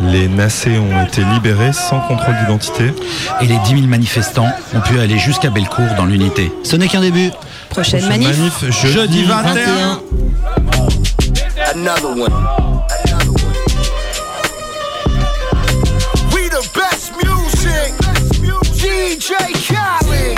Les nacés ont été libérés sans contrôle d'identité. Et les 10 000 manifestants ont pu aller jusqu'à Bellecour dans l'unité. Ce n'est qu'un début. Prochaine Prochaine manif. manif, jeudi 21. Another one. We the best music. DJ Khaled.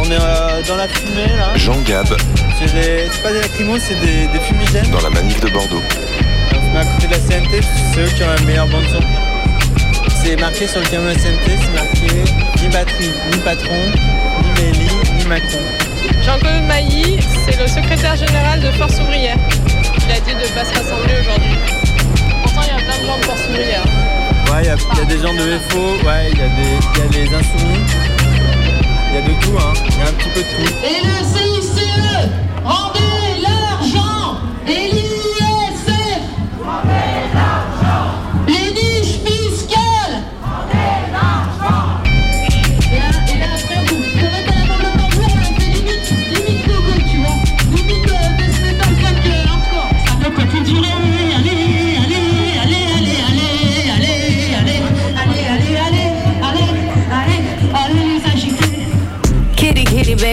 on est euh, dans la fumée là. Jean Gab, C'est des- c'est pas des lacrymos, c'est des, des fumigènes. dans la manif de Bordeaux. On se met à côté de la CNT, parce que c'est eux qui ont la meilleure bande son. C'est marqué sur le camion SNT, c'est marqué ni batterie, ni patron, ni Mélie, ni Macron. Jean-Claude Mailly, c'est le secrétaire général de Force ouvrière. Il a dit de ne pas se rassembler aujourd'hui. Pourtant, il y a plein de gens de Force ouvrière. Ouais, il y, a- il y a des gens de FO, ouais, il y, a des- il y a les insoumis. Il y a de tout, hein. Il y a un petit peu de tout. Et le CICE,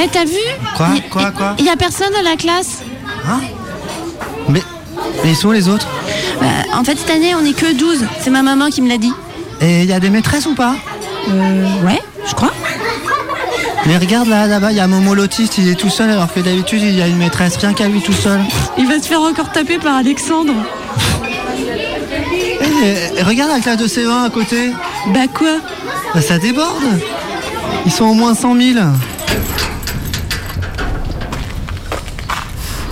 Eh, t'as vu Quoi Quoi Quoi Il y a personne dans la classe. Mais, mais ils sont où les autres Bah, en fait, cette année, on est que 12. C'est ma maman qui me l'a dit. Et il y a des maîtresses ou pas Euh, ouais, je crois. Mais regarde là, là-bas, il y a Momo l'autiste, il est tout seul alors que d'habitude il y a une maîtresse, rien qu'à lui tout seul. Il va se faire encore taper par Alexandre. Et regarde la classe de C20 à côté. Bah quoi Bah, ça déborde. Ils sont au moins 100 000.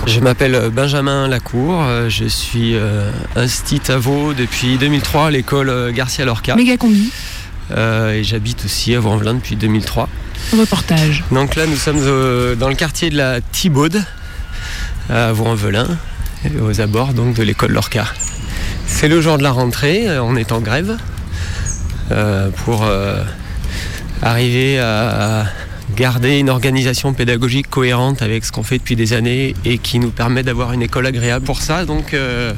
Je m'appelle euh, Benjamin Lacour, euh, je suis euh, instit à Vaux depuis 2003 à l'école euh, Garcia Lorca. Méga combi. Euh, et j'habite aussi à Vaux-en-Velin depuis 2003. Reportage. Donc là, nous sommes dans le quartier de la Thibaude, à Vaux-en-Velin, aux abords donc de l'école Lorca. C'est le jour de la rentrée, on est en grève euh, pour arriver à garder une organisation pédagogique cohérente avec ce qu'on fait depuis des années et qui nous permet d'avoir une école agréable. Pour ça, donc, euh,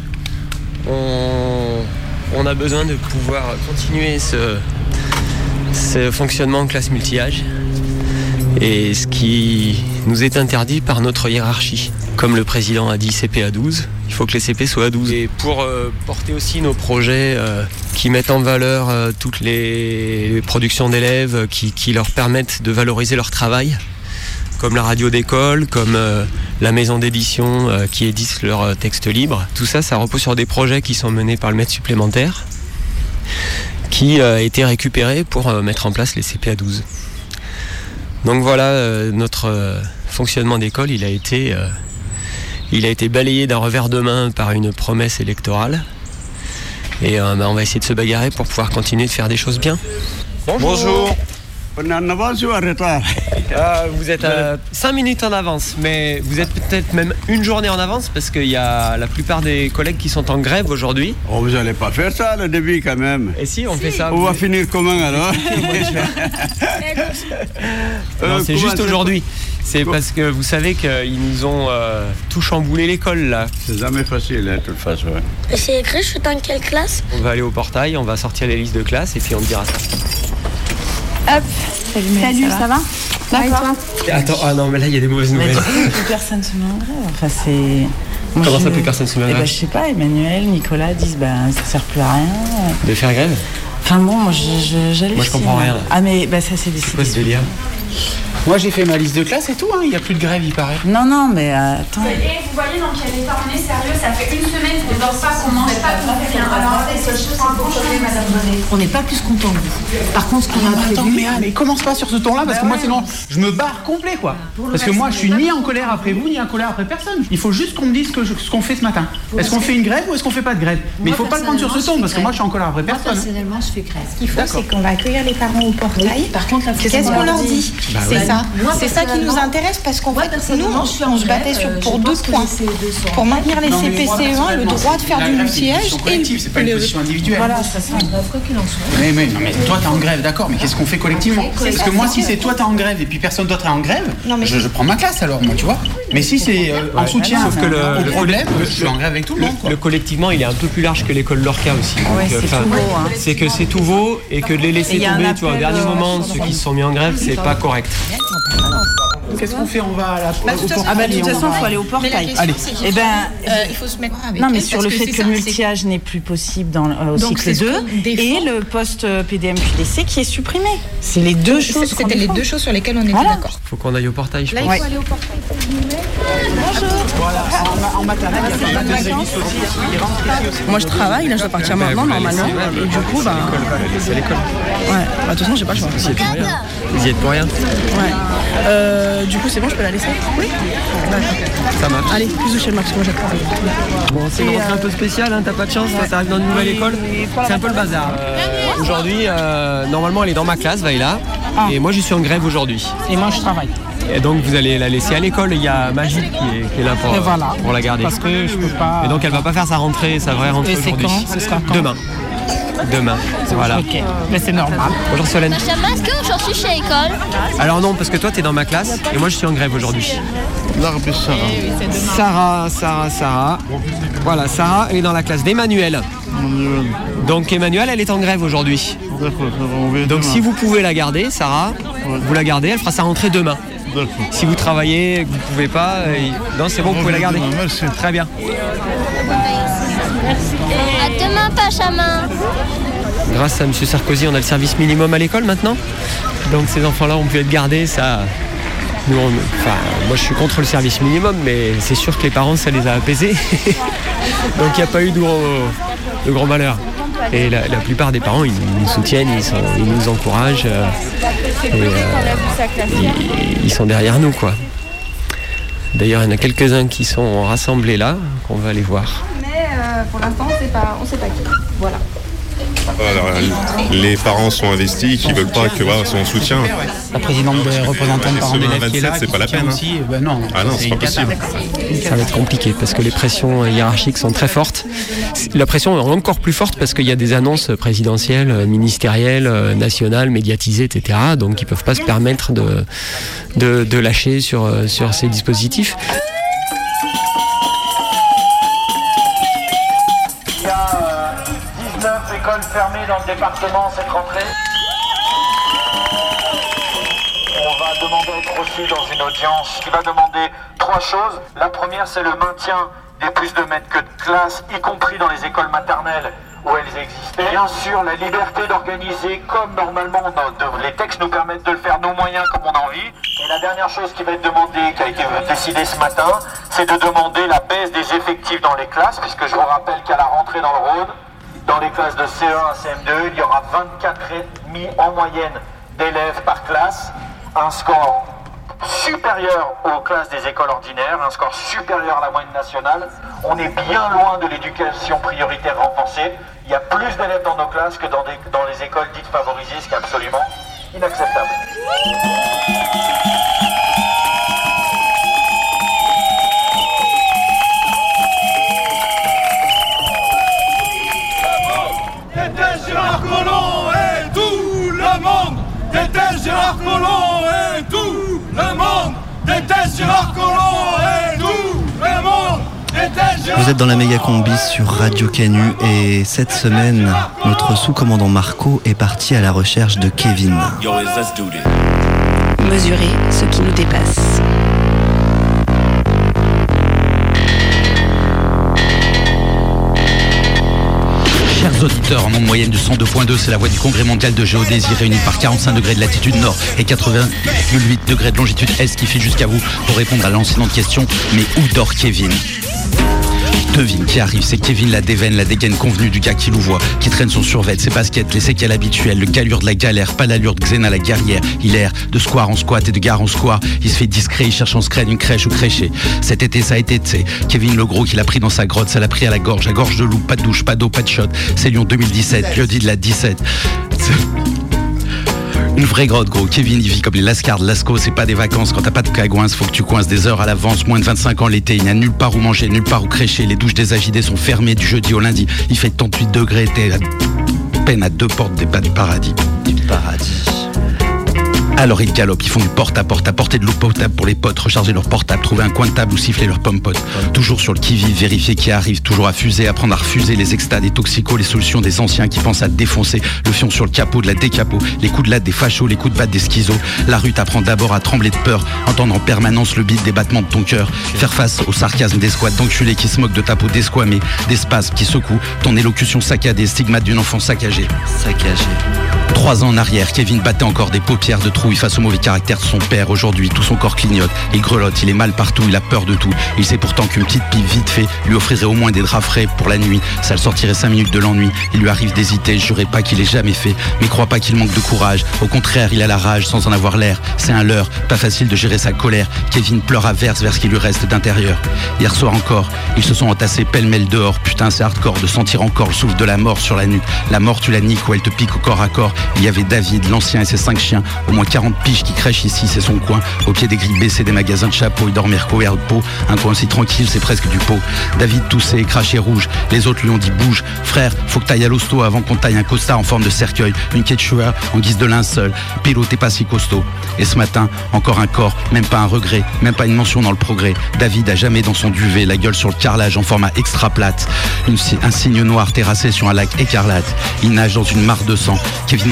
on, a besoin de pouvoir continuer ce, fonctionnement en classe multi-âge et ce qui nous est interdit par notre hiérarchie. Comme le président a dit CP à 12, il faut que les CP soient à 12. Et pour euh, porter aussi nos projets euh, qui mettent en valeur euh, toutes les productions d'élèves, qui, qui leur permettent de valoriser leur travail, comme la radio d'école, comme la maison d'édition qui édite leurs textes libres. Tout ça, ça repose sur des projets qui sont menés par le maître supplémentaire, qui a été récupéré pour mettre en place les CP à 12. Donc voilà, notre fonctionnement d'école, il a été, il a été balayé d'un revers de main par une promesse électorale. Et euh, bah, on va essayer de se bagarrer pour pouvoir continuer de faire des choses bien. Bonjour. On est en avance ou en retard? Euh, vous êtes à 5 minutes en avance, mais vous êtes peut-être même une journée en avance parce qu'il y a la plupart des collègues qui sont en grève aujourd'hui. Oh, vous n'allez pas faire ça le début quand même. Et si, on fait ça. On va finir comment alors? Non, Euh, c'est juste aujourd'hui. C'est parce que vous savez qu'ils nous ont euh, tout chamboulé l'école là. C'est jamais facile, hein, de toute façon. C'est écrit, je suis dans quelle classe? On va aller au portail, on va sortir les listes de classe et puis on te dira ça. Hop. Salut, ça, va D'accord. Attends, ah non, mais là il y a des mauvaises nouvelles. plus personne se met en grève. Enfin, c'est. Moi, Comment je- ça, plus personne se met en Eh grève ben, Je sais pas, Emmanuel, Nicolas disent ben ça sert plus à rien. De faire grève Enfin bon, moi je- je-. Moi, je comprends rien, là. Ah mais bah, ça c'est décidé. Quoi ce délire Moi j'ai fait ma liste de classe et tout, hein. il n'y a plus de grève il paraît. Non, non, mais euh, attends. Et vous voyez dans quel état on est sérieux, ça fait une semaine qu'on dort pas, qu'on mange pas, qu'on fait rien. Alors la seule chose, c'est madame Bonnet. On n'est pas plus content que vous. Par contre, ce qu'on a Attends, mais, ah, mais commence pas sur ce ton-là parce que moi sinon je me barre complet quoi. Parce que moi je suis ni en colère après vous ni en colère après personne. Il faut juste qu'on me dise que je- ce qu'on fait ce matin. Est-ce qu'on fait une grève ou est-ce qu'on fait pas de grève? Mais il faut pas le prendre sur ce ton parce que moi je suis en colère après personne. personnellement, je Ce qu'il faut, c'est qu'on va accueillir les parents au portail. Par contre, qu'est-ce qu'on leur dit Bah C'est ouais. ça. C'est ça qui nous intéresse parce qu'en fait, nous, on se battait euh, pour deux points. les CE2 sont Pour en maintenir les Non, mais moi, CPCE1, le droit de faire du grève, c'est une multi-âge collective, c'est pas une le- position individuelle. Voilà, Ça sera une grève quoi qu'il en soit. Mais, mais, non, mais toi t'es en grève, d'accord, mais qu'est-ce qu'on fait collectivement Parce que moi, si c'est toi t'es en grève et puis personne d'autre est en grève, Non, mais- je, prends ma classe alors, moi, tu vois. Mais si c'est euh, en soutien Sauf que le, au problème, je suis en grève avec tout le monde. Le collectivement, il est un peu plus large que l'école Lorca aussi. Euh, hein. C'est que c'est tout beau et que de les laisser tomber, tu vois, au dernier euh, moment, ceux qui se sont mis en grève, c'est pas correct. Qu'est-ce qu'on fait On va à la Bah, de au toute façon, portail ah bah, de toute façon, il faut aller au portail. Mais la question, Allez. Eh ben, euh, il faut se mettre avec Non, mais sur le fait que le multi-âge n'est plus possible dans, euh, au Donc, cycle ce 2 qu'on défend. et le poste euh, PDM PDC qui est supprimé. C'est les deux choses. C'était les défend. deux choses sur lesquelles on était Voilà. d'accord. Faut qu'on aille au portail, je Là, il faut aller au portail. Voilà, en, maternelle, il y a pas mal de services aussi. Moi je travaille, là je dois partir Bah, maintenant normalement. Et du coup, bah. C'est l'école. Ouais, bah de toute façon j'ai pas le choix. Vous y êtes pour rien. Vous y êtes pour rien. Ouais. Euh, du coup c'est bon, je peux la laisser Oui. Ça marche. Allez, plus de chez Max, moi travaillé. Bon, c'est une rentrée un peu spéciale, hein, t'as pas de chance, toi, t'arrives dans une nouvelle école. C'est un peu le bazar. Euh, aujourd'hui, euh, normalement, elle est dans ma classe, Vaïla. Et moi, je suis en grève aujourd'hui. Et moi je travaille. Et donc, vous allez la laisser à l'école. Il y a Magie qui est, qui est là pour, Et voilà. pour la garder. Parce que je peux pas. Et donc, elle va pas faire sa rentrée, sa vraie rentrée Et c'est aujourd'hui. quand? Ce sera quand? Demain. Demain. Voilà. Ok, mais c'est normal. Bonjour Solène. Est-ce que j'en suis chez l'école Alors non, parce que toi, tu es dans ma classe et moi, je suis en grève aujourd'hui. Sarah, Sarah, Sarah. Voilà, Sarah elle est dans la classe d'Emmanuel. Donc Emmanuel, elle est en grève aujourd'hui. Donc si vous pouvez la garder, Sarah, vous la gardez, elle fera sa rentrée demain. Si vous travaillez et que vous ne pouvez pas, euh, non c'est bon, vous pouvez la garder. Très bien. À demain, Pachamin. Grâce à M. Sarkozy, on a le service minimum à l'école maintenant. Donc ces enfants-là ont pu être gardés, ça. Nous, on- enfin, moi je suis contre le service minimum, mais c'est sûr que les parents, ça les a apaisés. Donc il n'y a pas eu de gros, de gros malheur. Et la, plupart des parents, ils, nous soutiennent, ils, nous encouragent. euh, euh, ils, ils sont derrière nous, quoi. D'ailleurs, il y en a quelques-uns qui sont rassemblés là, qu'on va aller voir. Mais euh, pour l'instant, on on sait pas qui. Voilà. Alors, les parents sont investis, qui veulent pas que voilà, son soutien. La présidente de représentants de parents d'élèves qui est là, 27, c'est pas la peine, hein. aussi, ben non, Ah non, c'est pas possible. Ça va être compliqué parce que les pressions hiérarchiques sont très fortes. La pression est encore plus forte parce qu'il y a des annonces présidentielles, ministérielles, euh, nationales, médiatisées, etc. Donc ils peuvent pas se permettre de, de, de lâcher sur, euh, sur ces dispositifs. Dans le département cette rentrée. On va demander à être reçu dans une audience qui va demander trois choses. La première, c'est le maintien des plus de mètres que de classe, y compris dans les écoles maternelles où elles existaient. Bien sûr, la liberté d'organiser comme normalement les textes nous permettent de le faire nos moyens comme on a envie. Et la dernière chose qui va être demandée, qui a été décidée ce matin, c'est de demander la baisse des effectifs dans les classes, puisque je vous rappelle qu'à la rentrée dans le Rhône, dans les classes de CE1 à CM2, il y aura 24,5 en moyenne d'élèves par classe, un score supérieur aux classes des écoles ordinaires, un score supérieur à la moyenne nationale. On est bien loin de l'éducation prioritaire renforcée. Il y a plus d'élèves dans nos classes que dans, les écoles dites favorisées, ce qui est absolument inacceptable. Vous êtes dans la méga combi sur Radio Canu et cette semaine, notre sous-commandant Marco est parti à la recherche de Kevin. Mesurer ce qui nous dépasse. Chers auditeurs, en onde moyenne du 102.2, c'est la voix du Congrès mondial de géodésie réunie par 45 degrés de latitude nord et 88 degrés de longitude est qui file jusqu'à vous pour répondre à l'ancienne question mais où dort Kevin? Devine qui arrive, c'est Kevin la déveine, la dégaine convenue du gars qui louvoie, qui traîne son survêt, ses baskets, les séquelles habituelles, le galure de la galère, pas l'allure de Xena la guerrière. Il erre de square en squat et de gare en square. Il se fait discret, il cherche en scred une crèche ou crècher. Cet été, ça a été, tu Kevin le gros qui l'a pris dans sa grotte, ça l'a pris à la gorge, à gorge de loup, pas de douche, pas d'eau, pas de shot. C'est Lyon 2017, jeudi de la 17. Une vraie grotte, gros. Kevin, il vit comme les Lascars de. C'est pas des vacances. Quand t'as pas de cagouins, faut que tu coinces des heures à l'avance. Moins de 25 ans l'été. Il n'y a nulle part où manger, nulle part où crécher. Les douches des agidés sont fermées du jeudi au lundi. Il fait 38 degrés. T'es à peine à deux portes des pas du paradis. Du paradis. Alors ils galopent, ils font du porte-à-porte, apporter de l'eau potable pour les potes, recharger leur portable, trouver un coin de table ou siffler leur pomme pote. Toujours sur le qui-vive, vérifier qui arrive, toujours à fuser, apprendre à refuser les extas, des toxicos, les solutions des anciens qui pensent à défoncer, le fion sur le capot de la décapo, les coups de latte des fachos, les coups de batte des schizos. La rue t'apprend d'abord à trembler de peur, entendre en permanence le beat des battements de ton cœur, faire face au sarcasme des squats d'enculés qui se moquent de ta peau desquamée, des qui secouent ton élocution saccadée, stigmate d'une enfant saccagée. Saccagé. Trois ans en arrière, Kevin battait encore des paupières de trouille face au mauvais caractère de son père. Aujourd'hui, tout son corps clignote. Il grelotte, il est mal partout, il a peur de tout. Il sait pourtant qu'une petite pipe vite fait lui offrirait au moins des draps frais pour la nuit. Ça le sortirait cinq minutes de l'ennui. Il lui arrive d'hésiter, jurais pas qu'il ait jamais fait. Mais crois pas qu'il manque de courage. Au contraire, il a la rage sans en avoir l'air. C'est un leurre, pas facile de gérer sa colère. Kevin pleure à verse vers ce qui lui reste d'intérieur. Hier soir encore, ils se sont entassés pêle-mêle dehors. Putain, c'est hardcore de sentir encore le souffle de la mort sur la nuque. La mort, tu la niques ou elle te pique au corps à corps. Il y avait David, l'ancien et ses cinq chiens. Au moins 40 piges qui crèchent ici, c'est son coin. Au pied des grilles baissées des magasins de chapeaux, il dormait recouvert de peau. Un coin aussi tranquille, c'est presque du pot. David toussait, crachait rouge. Les autres lui ont dit bouge. Frère, faut que t'ailles à l'hosto avant qu'on taille un costard en forme de cercueil. Une quechua en guise de linceul. Pélo, t'es pas si costaud. Et ce matin, encore un corps, même pas un regret, même pas une mention dans le progrès. David a jamais dans son duvet, la gueule sur le carrelage en format extra plate. Un signe noir terrassé sur un lac écarlate. Il nage dans une mare de sang.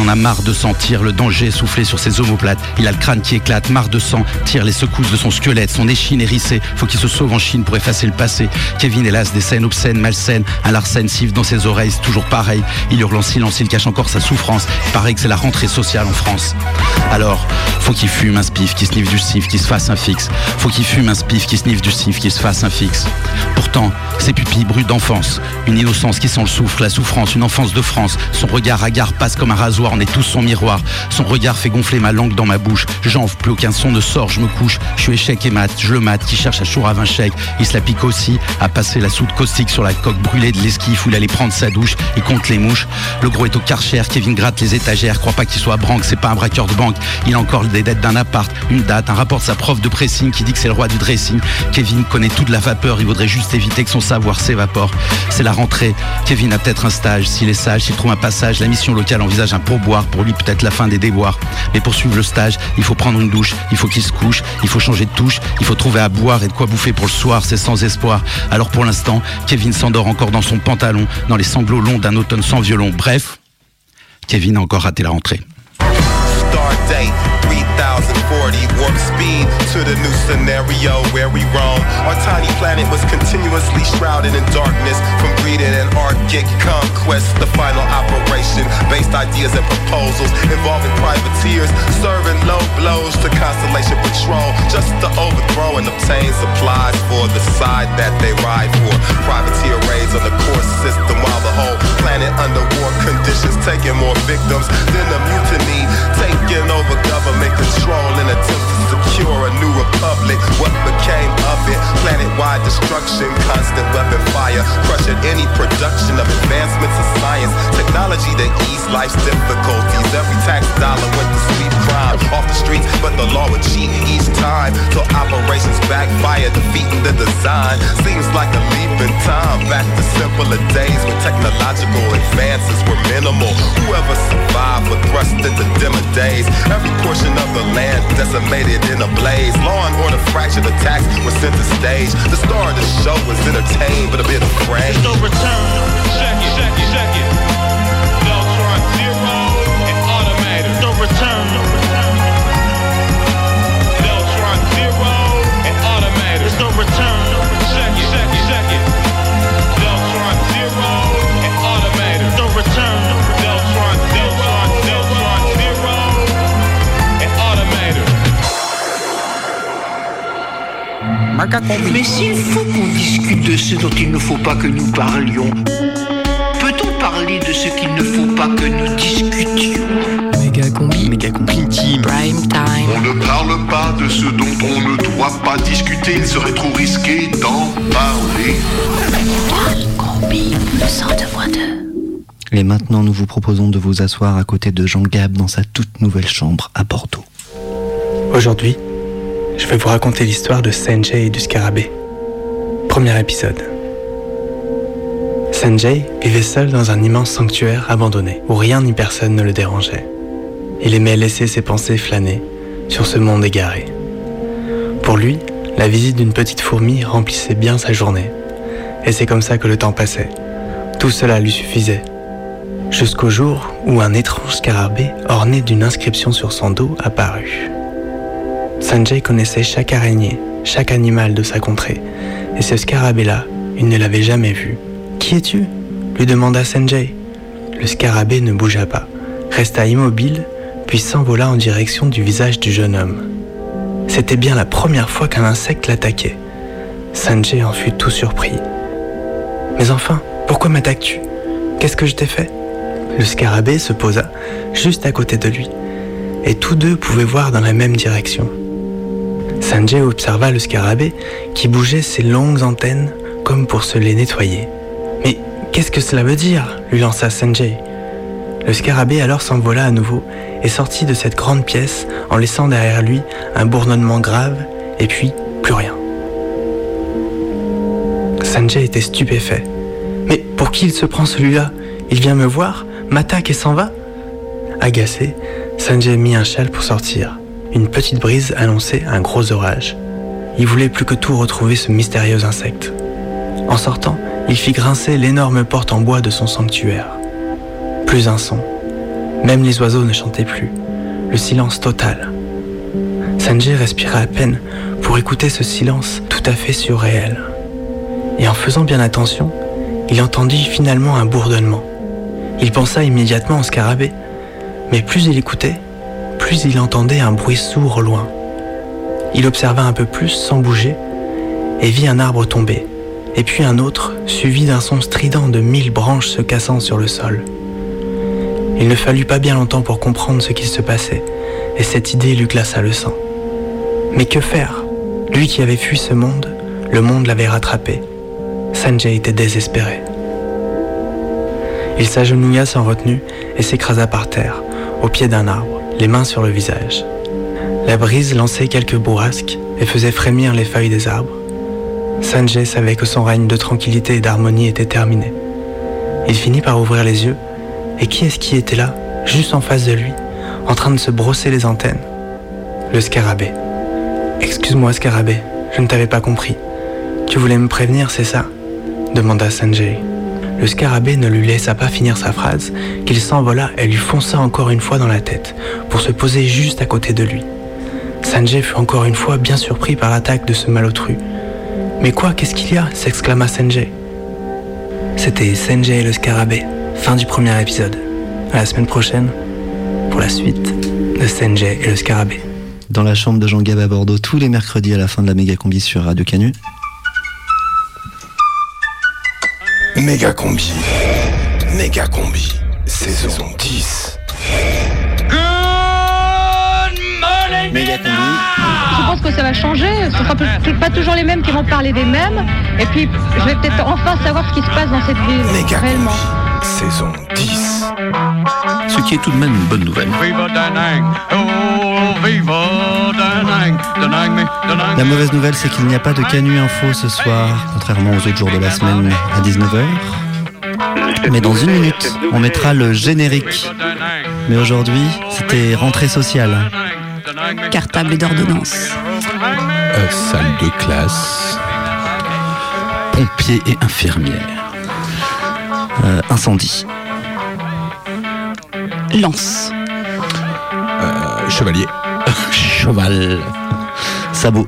A marre de sentir le danger souffler sur ses omoplates. Il a le crâne qui éclate, marre de sang, tire les secousses de son squelette, son échine hérissée. Faut qu'il se sauve en Chine pour effacer le passé. Kevin, hélas, des scènes obscènes, malsaines. Un larcène siffle dans ses oreilles, c'est toujours pareil. Il hurle en silence, il cache encore sa souffrance. Pareil que c'est la rentrée sociale en France. Alors, faut qu'il fume un spiff, qui sniffe du sif, qui se fasse un fixe. Faut qu'il fume un spiff, qui sniffe du sif, qui se fasse un fixe. Pourtant, ses pupilles brûlent d'enfance. Une innocence qui sent le souffle, la souffrance, une enfance de France. Son regard hagard passe comme un rasoir, on est tous son miroir. Son regard fait gonfler ma langue dans ma bouche. J'enfle, plus aucun son ne sort, je me couche. Je suis échec et mat, je le mate, qui cherche à chourave un chèque. Il se la pique aussi, à passer la soude caustique sur la coque brûlée de l'esquif où il allait prendre sa douche. Il compte les mouches. Le gros est au karcher, Kevin gratte les étagères. Crois pas qu'il soit branque, c'est pas un braqueur de banque. Il a encore des dettes d'un appart, une date, un rapport de sa prof de pressing qui dit que c'est le roi du dressing. Kevin connaît toute la vapeur, il vaudrait juste éviter que son savoir s'évapore. C'est la rentrée. Kevin a peut-être un stage. S'il est sage, s'il trouve un passage, la mission locale envisage un pourboire. Pour lui, peut-être la fin des déboires. Mais pour suivre le stage, il faut prendre une douche, il faut qu'il se couche, il faut changer de touche, il faut trouver à boire et de quoi bouffer pour le soir. C'est sans espoir. Alors pour l'instant, Kevin s'endort encore dans son pantalon, dans les sanglots longs d'un automne sans violon. Bref, Kevin a encore raté la rentrée. 3040 warp speed to the new scenario where we roam. Our tiny planet was continuously shrouded in darkness from breeding and Arctic conquest. The final operation based ideas and proposals involving privateers serving low blows to Constellation Patrol just to overthrow and obtain supplies for the side that they ride for. Privateer raids on the core system while the whole planet under war conditions taking more victims than the mutiny taking over government control in attempt to secure a new republic. What became of it? Planet-wide destruction, constant weapon fire, crushing any production of advancements in science, technology that ease life's difficulties. Every tax dollar went to sweep crime off the streets, but the law would cheat each time till operations backfire, defeating the design. Seems like a leap in time back to simpler days when technological advances were minimal. Whoever survived were thrust into dimmer days. Every portion of the land decimated in a blaze. Law and order fractured attacks were center stage. The star of the show was entertained, but a bit afraid. No return. Check it, check it, check it. Deltron Zero and Automator. No return. Deltron Zero and Automator. There's no return. Mais s'il faut qu'on discute de ce dont il ne faut pas que nous parlions, peut-on parler de ce qu'il ne faut pas que nous discutions? Méga combi, méga combi team. Prime time. On ne parle pas de ce dont on ne doit pas discuter, il serait trop risqué d'en parler. Combi, le 102.2. Et maintenant, nous vous proposons de vous asseoir à côté de Jean Gab dans sa toute nouvelle chambre à Bordeaux. Aujourd'hui, je vais vous raconter l'histoire de Sanjay et du scarabée. Premier épisode. Sanjay vivait seul dans un immense sanctuaire abandonné, où rien ni personne ne le dérangeait. Il aimait laisser ses pensées flâner sur ce monde égaré. Pour lui, la visite d'une petite fourmi remplissait bien sa journée. Et c'est comme ça que le temps passait. Tout cela lui suffisait. Jusqu'au jour où un étrange scarabée orné d'une inscription sur son dos apparut. Sanjay connaissait chaque araignée, chaque animal de sa contrée, et ce scarabée-là, il ne l'avait jamais vu. Qui es-tu? lui demanda Sanjay. Le scarabée ne bougea pas, resta immobile, puis s'envola en direction du visage du jeune homme. C'était bien la première fois qu'un insecte l'attaquait. Sanjay en fut tout surpris. Mais enfin, pourquoi m'attaques-tu? Qu'est-ce que je t'ai fait? Le scarabée se posa juste à côté de lui, et tous deux pouvaient voir dans la même direction. Sanjay observa le scarabée qui bougeait ses longues antennes comme pour se les nettoyer. Mais qu'est-ce que cela veut dire lui lança Sanjay. Le scarabée alors s'envola à nouveau et sortit de cette grande pièce en laissant derrière lui un bourdonnement grave et puis plus rien. Sanjay était stupéfait. Mais pour qui il se prend celui-là? Il vient me voir, m'attaque et s'en va? Agacé, Sanjay mit un châle pour sortir. Une petite brise annonçait un gros orage. Il voulait plus que tout retrouver ce mystérieux insecte. En sortant, il fit grincer l'énorme porte en bois de son sanctuaire. Plus un son. Même les oiseaux ne chantaient plus. Le silence total. Sanjay respira à peine pour écouter ce silence tout à fait surréel. Et en faisant bien attention, il entendit finalement un bourdonnement. Il pensa immédiatement au scarabée, mais plus il écoutait, plus il entendait un bruit sourd au loin. Il observa un peu plus sans bouger et vit un arbre tomber, et puis un autre, suivi d'un son strident de mille branches se cassant sur le sol. Il ne fallut pas bien longtemps pour comprendre ce qui se passait, et cette idée lui glaça le sang. Mais que faire? Lui qui avait fui ce monde, le monde l'avait rattrapé. Sanjay était désespéré. Il s'agenouilla sans retenue et s'écrasa par terre, au pied d'un arbre, les mains sur le visage. La brise lançait quelques bourrasques et faisait frémir les feuilles des arbres. Sanjay savait que son règne de tranquillité et d'harmonie était terminé. Il finit par ouvrir les yeux, et qui est-ce qui était là, juste en face de lui, en train de se brosser les antennes? Le scarabée. Excuse-moi, scarabée, je ne t'avais pas compris. Tu voulais me prévenir, c'est ça? demanda Sanjay. Le scarabée ne lui laissa pas finir sa phrase, qu'il s'envola et lui fonça encore une fois dans la tête, pour se poser juste à côté de lui. Sanjay fut encore une fois bien surpris par l'attaque de ce malotru. Mais quoi, qu'est-ce qu'il y a? s'exclama Sanjay. C'était Sanjay et le scarabée, fin du premier épisode. À la semaine prochaine pour la suite de Sanjay et le scarabée. Dans la chambre de Jean Gab à Bordeaux tous les mercredis à la fin de la méga combi sur Radio Canu. Méga combi. Méga combi. Saison 10. Méga combi. Je pense que ça va changer. Ce sera peut-être pas toujours les mêmes qui vont parler des mêmes. Et puis, je vais peut-être enfin savoir ce qui se passe dans cette ville. Méga réellement. Saison 10. Ce qui est tout de même une bonne nouvelle. La mauvaise nouvelle, c'est qu'il n'y a pas de Canu Info ce soir, contrairement aux autres jours de la semaine à 19h. Mais dans une minute, on mettra le générique. Mais aujourd'hui, c'était rentrée sociale. Cartable et d'ordonnance. Euh, salle de classe. Pompiers et infirmières. Euh, incendie. Lance. Euh, chevalier. Cheval. Sabot.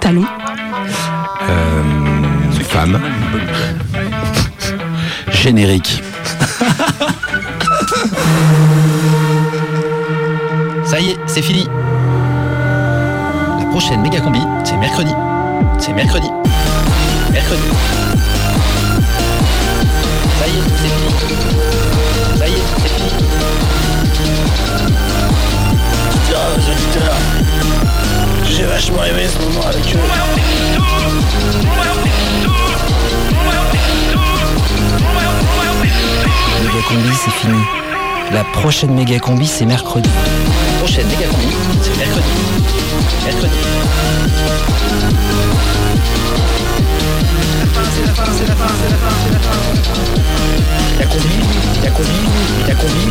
Talon. Euh, femme. Générique. Ça y est, c'est fini. La prochaine méga combi, c'est mercredi. C'est mercredi. Mercredi. vachement aimé ce moment avec eux. Méga combi, c'est fini. La prochaine méga combi, c'est mercredi. La prochaine méga combi, c'est mercredi. Mercredi. La fin, c'est la fin, c'est la fin, c'est la fin, c'est la fin. La combi, la combi, la combi.